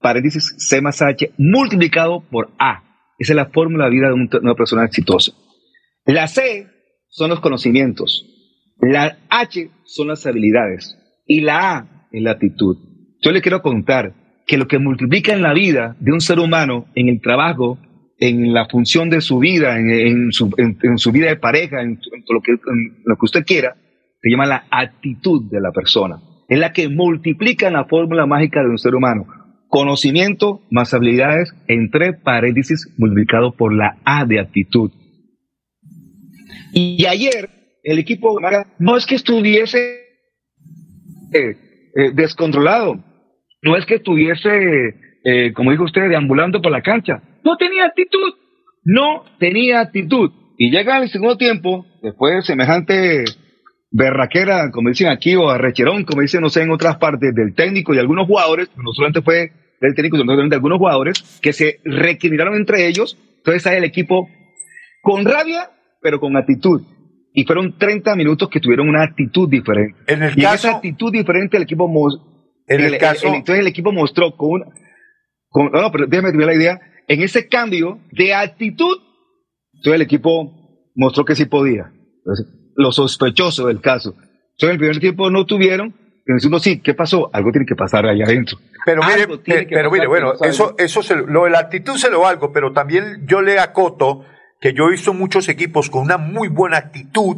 paréntesis C más H, multiplicado por A. Esa es la fórmula de vida de una persona exitosa. La C son los conocimientos, la H son las habilidades y la A es la actitud. Yo le quiero contar que lo que multiplica en la vida de un ser humano, en el trabajo, en la función de su vida, en, su, vida de pareja, en, lo que, en lo que usted quiera, se llama la actitud de la persona. Es la que multiplica la fórmula mágica de un ser humano. Conocimiento más habilidades entre paréntesis multiplicado por la A de actitud. Y ayer el equipo no es que estuviese eh, eh, descontrolado, no es que estuviese, eh, como dijo usted, deambulando por la cancha. No tenía actitud, no tenía actitud. Y llega el segundo tiempo, después de semejante berraquera, como dicen aquí, o arrecherón, como dicen, no sé, en otras partes del técnico y algunos jugadores, no solamente fue del técnico, sino también de algunos jugadores, que se reequilibraron entre ellos. Entonces hay el equipo con rabia, pero con actitud. Y fueron 30 minutos que tuvieron una actitud diferente. En el y caso, esa actitud diferente el equipo en el, caso, entonces el equipo mostró con una, no, pero déjame terminar la idea, en ese cambio de actitud, entonces el equipo mostró que sí podía. Lo sospechoso del caso. Entonces en el primer tiempo no tuvieron, el segundo sí, ¿qué pasó? Algo tiene que pasar allá adentro. Pero mire, pero mire, bueno, eso, eso se, lo de la actitud se lo valgo, pero también yo le acoto que yo he visto muchos equipos con una muy buena actitud,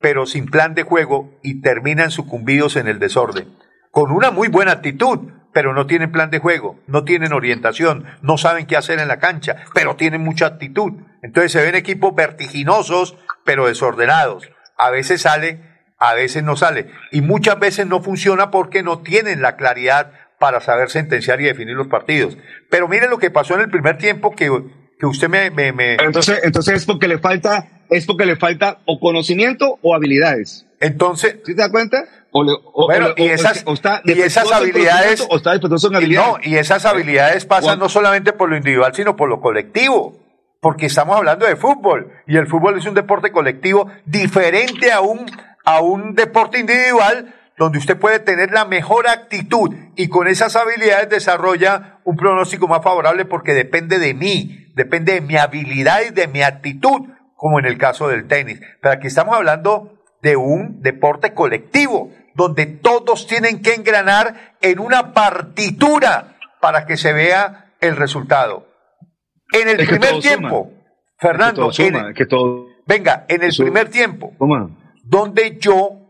pero sin plan de juego y terminan sucumbidos en el desorden con una muy buena actitud, pero no tienen plan de juego, no tienen orientación, no saben qué hacer en la cancha, pero tienen mucha actitud. Entonces se ven equipos vertiginosos, pero desordenados. A veces sale, a veces no sale. Y muchas veces no funciona porque no tienen la claridad para saber sentenciar y definir los partidos. Pero miren lo que pasó en el primer tiempo que, que usted me, me, Entonces, entonces es porque le falta, es porque le falta o conocimiento o habilidades. Entonces, ¿sí te das cuenta? bueno, y esas, y esas habilidades, no, y esas habilidades pasan no solamente por lo individual, sino por lo colectivo, porque estamos hablando de fútbol, y el fútbol es un deporte colectivo diferente a un, a un deporte individual, donde usted puede tener la mejor actitud y con esas habilidades desarrolla un pronóstico más favorable porque depende de mí, depende de mi habilidad y de mi actitud, como en el caso del tenis. Pero aquí estamos hablando de un deporte colectivo, donde todos tienen que engranar en una partitura para que se vea el resultado. En el primer tiempo, Fernando, venga, en el primer tiempo, donde yo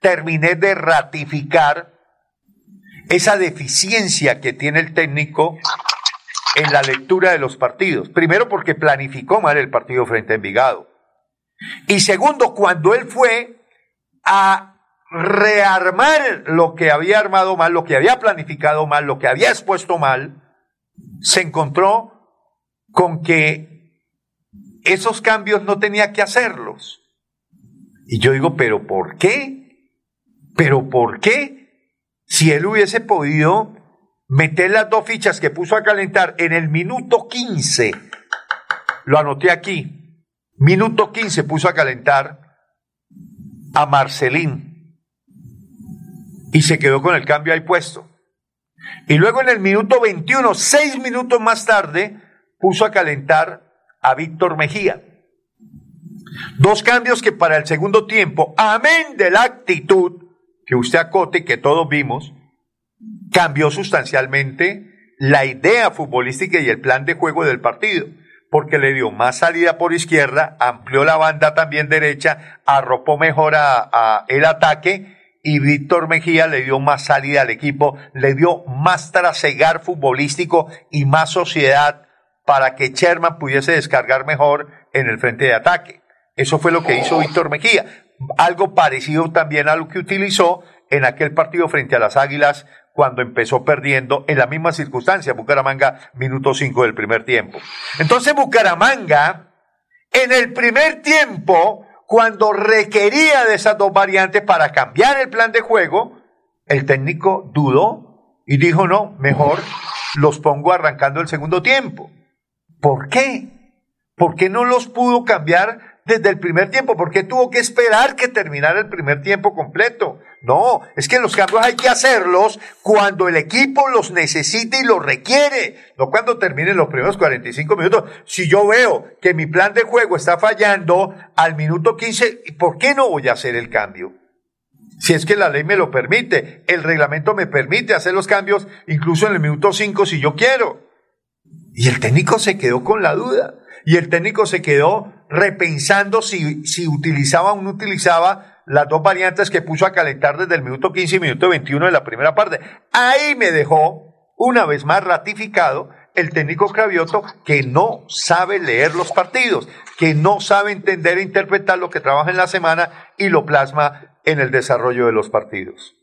terminé de ratificar esa deficiencia que tiene el técnico en la lectura de los partidos. Primero porque planificó mal el partido frente a Envigado. Y segundo, cuando él fue a rearmar lo que había armado mal, lo que había planificado mal, lo que había expuesto mal, se encontró con que esos cambios no tenía que hacerlos. Y yo digo, pero ¿por qué? ¿Pero por qué? Si él hubiese podido meter las dos fichas que puso a calentar en el minuto 15, lo anoté aquí, minuto 15 puso a calentar a Marcelín y se quedó con el cambio ahí puesto. Y luego en el minuto 21, seis minutos más tarde, puso a calentar a Víctor Mejía. Dos cambios que para el segundo tiempo, amén de la actitud que usted acote y que todos vimos, cambió sustancialmente la idea futbolística y el plan de juego del partido, porque le dio más salida por izquierda, amplió la banda también derecha, arropó mejor a, el ataque y Víctor Mejía le dio más salida al equipo, le dio más trasegar futbolístico y más sociedad para que Sherman pudiese descargar mejor en el frente de ataque. Eso fue lo que hizo Víctor Mejía. Algo parecido también a lo que utilizó en aquel partido frente a las Águilas cuando empezó perdiendo en la misma circunstancia, Bucaramanga, minuto 5 del primer tiempo. Entonces Bucaramanga, en el primer tiempo, cuando requería de esas dos variantes para cambiar el plan de juego, el técnico dudó y dijo, no, mejor los pongo arrancando el segundo tiempo. ¿Por qué? ¿Por qué no los pudo cambiar desde el primer tiempo. ¿Por qué tuvo que esperar que terminara el primer tiempo completo? No, es que los cambios hay que hacerlos cuando el equipo los necesite y los requiere, no cuando terminen los primeros 45 minutos. Si yo veo que mi plan de juego está fallando al minuto 15, ¿por qué no voy a hacer el cambio? Si es que la ley me lo permite, el reglamento me permite hacer los cambios incluso en el minuto 5 si yo quiero. Y el técnico se quedó con la duda. Y el técnico se quedó repensando si, si utilizaba o no utilizaba las dos variantes que puso a calentar desde el minuto 15 y minuto 21 de la primera parte. Ahí me dejó, una vez más ratificado, el técnico Cravioto que no sabe leer los partidos, que no sabe entender e interpretar lo que trabaja en la semana y lo plasma en el desarrollo de los partidos.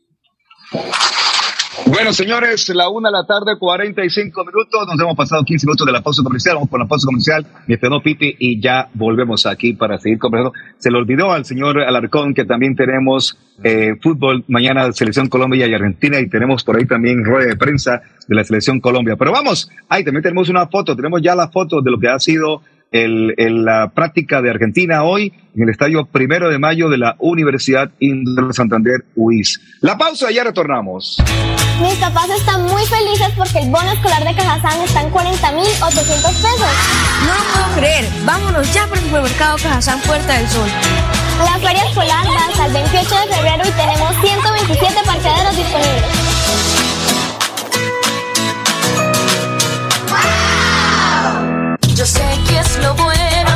Bueno, señores, la una de la tarde, 45 minutos. Nos hemos pasado 15 minutos de la pausa comercial. Vamos por la pausa comercial. Mi estrenó Pipi y ya volvemos aquí para seguir conversando. Se le olvidó al señor Alarcón que también tenemos eh, fútbol mañana, Selección Colombia y Argentina. Y tenemos por ahí también rueda de prensa de la Selección Colombia. Pero vamos, ahí también tenemos una foto. Tenemos ya la foto de lo que ha sido el, la práctica de Argentina hoy en el estadio primero de mayo de la Universidad Indoor Santander UIS. La pausa, ya retornamos. Mis papás están muy felices porque el bono escolar de Cajazán está en 40.800 pesos. No lo puedo creer. Vámonos ya por el supermercado Cajazán Puerta del Sol. La feria escolar va hasta el 28 de febrero y tenemos 127 parqueaderos disponibles. Yo sé que es lo bueno.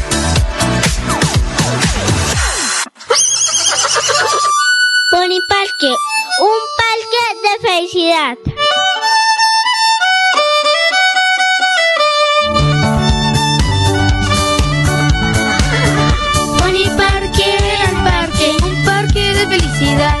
Pony Parque, un parque de felicidad. Pony Parque, el parque, un parque de felicidad.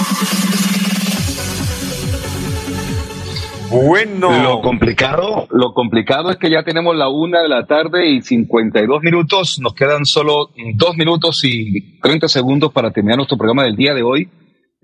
Bueno. Lo complicado, lo complicado es que ya tenemos la una de la tarde y 52 minutos. Nos quedan solo dos minutos y 30 segundos para terminar nuestro programa del día de hoy.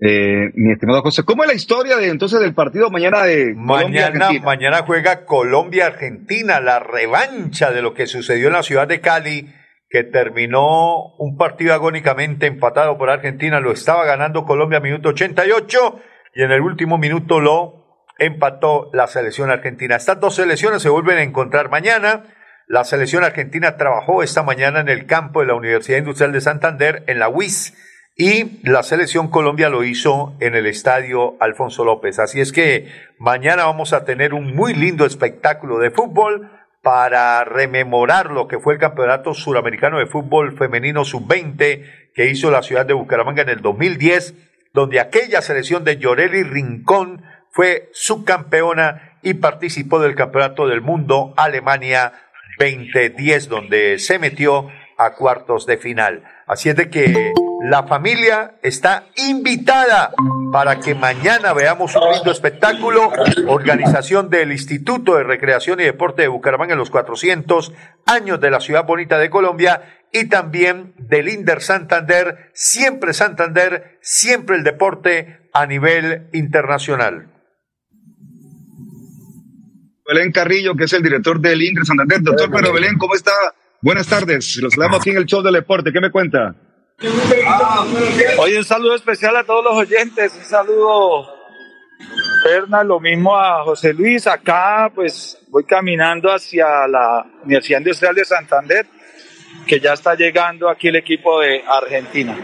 Eh, mi estimado José, ¿cómo es la historia de entonces del partido mañana de Mañana, mañana juega Colombia-Argentina, la revancha de lo que sucedió en la ciudad de Cali, que terminó un partido agónicamente empatado por Argentina, lo estaba ganando Colombia minuto 88 y en el último minuto lo empató la selección argentina. Estas dos selecciones se vuelven a encontrar mañana. La selección argentina trabajó esta mañana en el campo de la Universidad Industrial de Santander, en la UIS, y la selección Colombia lo hizo en el estadio Alfonso López. Así es que mañana vamos a tener un muy lindo espectáculo de fútbol para rememorar lo que fue el Campeonato Suramericano de Fútbol Femenino Sub-20 que hizo la ciudad de Bucaramanga en el 2010, donde aquella selección de Llorelli Rincón fue subcampeona y participó del Campeonato del Mundo Alemania 2010, donde se metió a cuartos de final. Así es de que la familia está invitada para que mañana veamos un lindo espectáculo. Organización del Instituto de Recreación y Deporte de Bucaramanga en los 400 años de la ciudad bonita de Colombia y también del Inder Santander, siempre Santander, siempre el deporte a nivel internacional. Belén Carrillo, que es el director del Inder Santander. Doctor Pedro Belén, ¿cómo está? Buenas tardes. Los saludamos aquí en el show del deporte. ¿Qué me cuenta? Hoy un saludo especial a todos los oyentes, un saludo Perna, lo mismo a José Luis, acá pues voy caminando hacia la Universidad Industrial de Santander, que ya está llegando aquí el equipo de Argentina.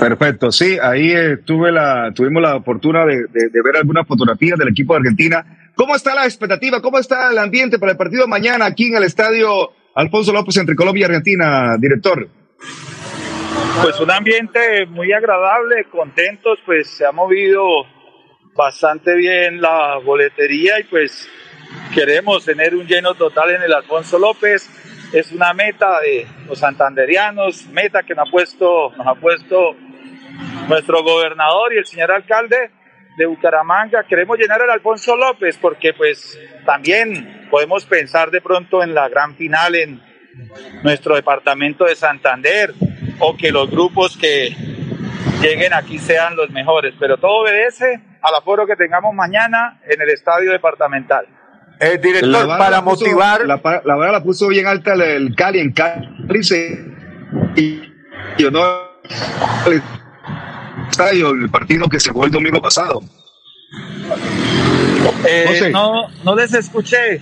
Perfecto, sí, ahí eh, tuve la, tuvimos la oportunidad de, de, ver algunas fotografías del equipo de Argentina. ¿Cómo está la expectativa? ¿Cómo está el ambiente para el partido mañana aquí en el estadio Alfonso López entre Colombia y Argentina, director? Pues un ambiente muy agradable, contentos, pues se ha movido bastante bien la boletería y pues queremos tener un lleno total en el Alfonso López. Es una meta de los santanderianos, meta que nos ha puesto, nos ha puesto nuestro gobernador y el señor alcalde de Bucaramanga. Queremos llenar el Alfonso López porque pues también podemos pensar de pronto en la gran final en nuestro departamento de Santander o que los grupos que lleguen aquí sean los mejores, pero todo obedece al aforo que tengamos mañana en el estadio departamental. El director, para motivar. la, la verdad la puso bien alta el, Cali, en Cali se. Y yo no. El estadio, el partido que se fue el domingo pasado. Eh, no, no les escuché.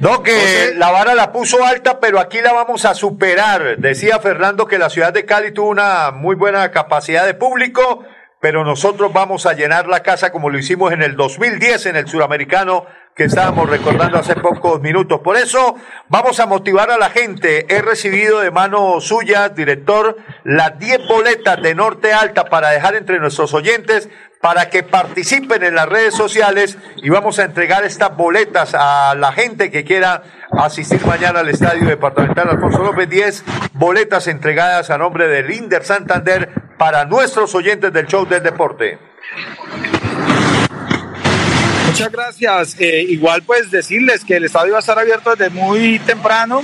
No, que la vara la puso alta, pero aquí la vamos a superar. Decía Fernando que la ciudad de Cali tuvo una muy buena capacidad de público, pero nosotros vamos a llenar la casa como lo hicimos en el 2010 en el suramericano que estábamos recordando hace pocos minutos. Por eso vamos a motivar a la gente. He recibido de mano suya, director, las 10 boletas de Norte Alta para dejar entre nuestros oyentes para que participen en las redes sociales y vamos a entregar estas boletas a la gente que quiera asistir mañana al Estadio Departamental Alfonso López 10 boletas entregadas a nombre del Inder Santander para nuestros oyentes del show del deporte. Muchas gracias. Eh, igual pues decirles que el estadio va a estar abierto desde muy temprano,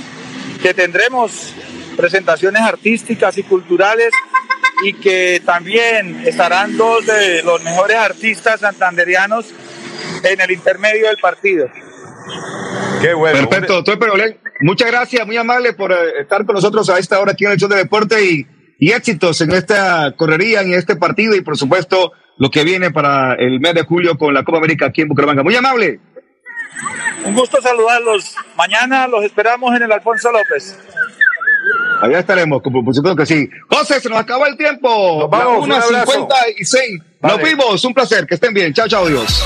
que tendremos presentaciones artísticas y culturales y que también estarán dos de los mejores artistas santanderianos en el intermedio del partido. Qué bueno. Perfecto, doctor Perolén. Muchas gracias, muy amable por eh, estar con nosotros a esta hora aquí en el show de deporte y, y éxitos en esta correría, en este partido y por supuesto lo que viene para el mes de julio con la Copa América aquí en Bucaramanga. Muy amable. Un gusto saludarlos. Mañana los esperamos en el Alfonso López. Allá estaremos, por supuesto que sí. José, se nos acabó el tiempo. Nos vamos, una cincuenta y seis. Nos vimos, un placer, que estén bien. Chao, chao, Dios.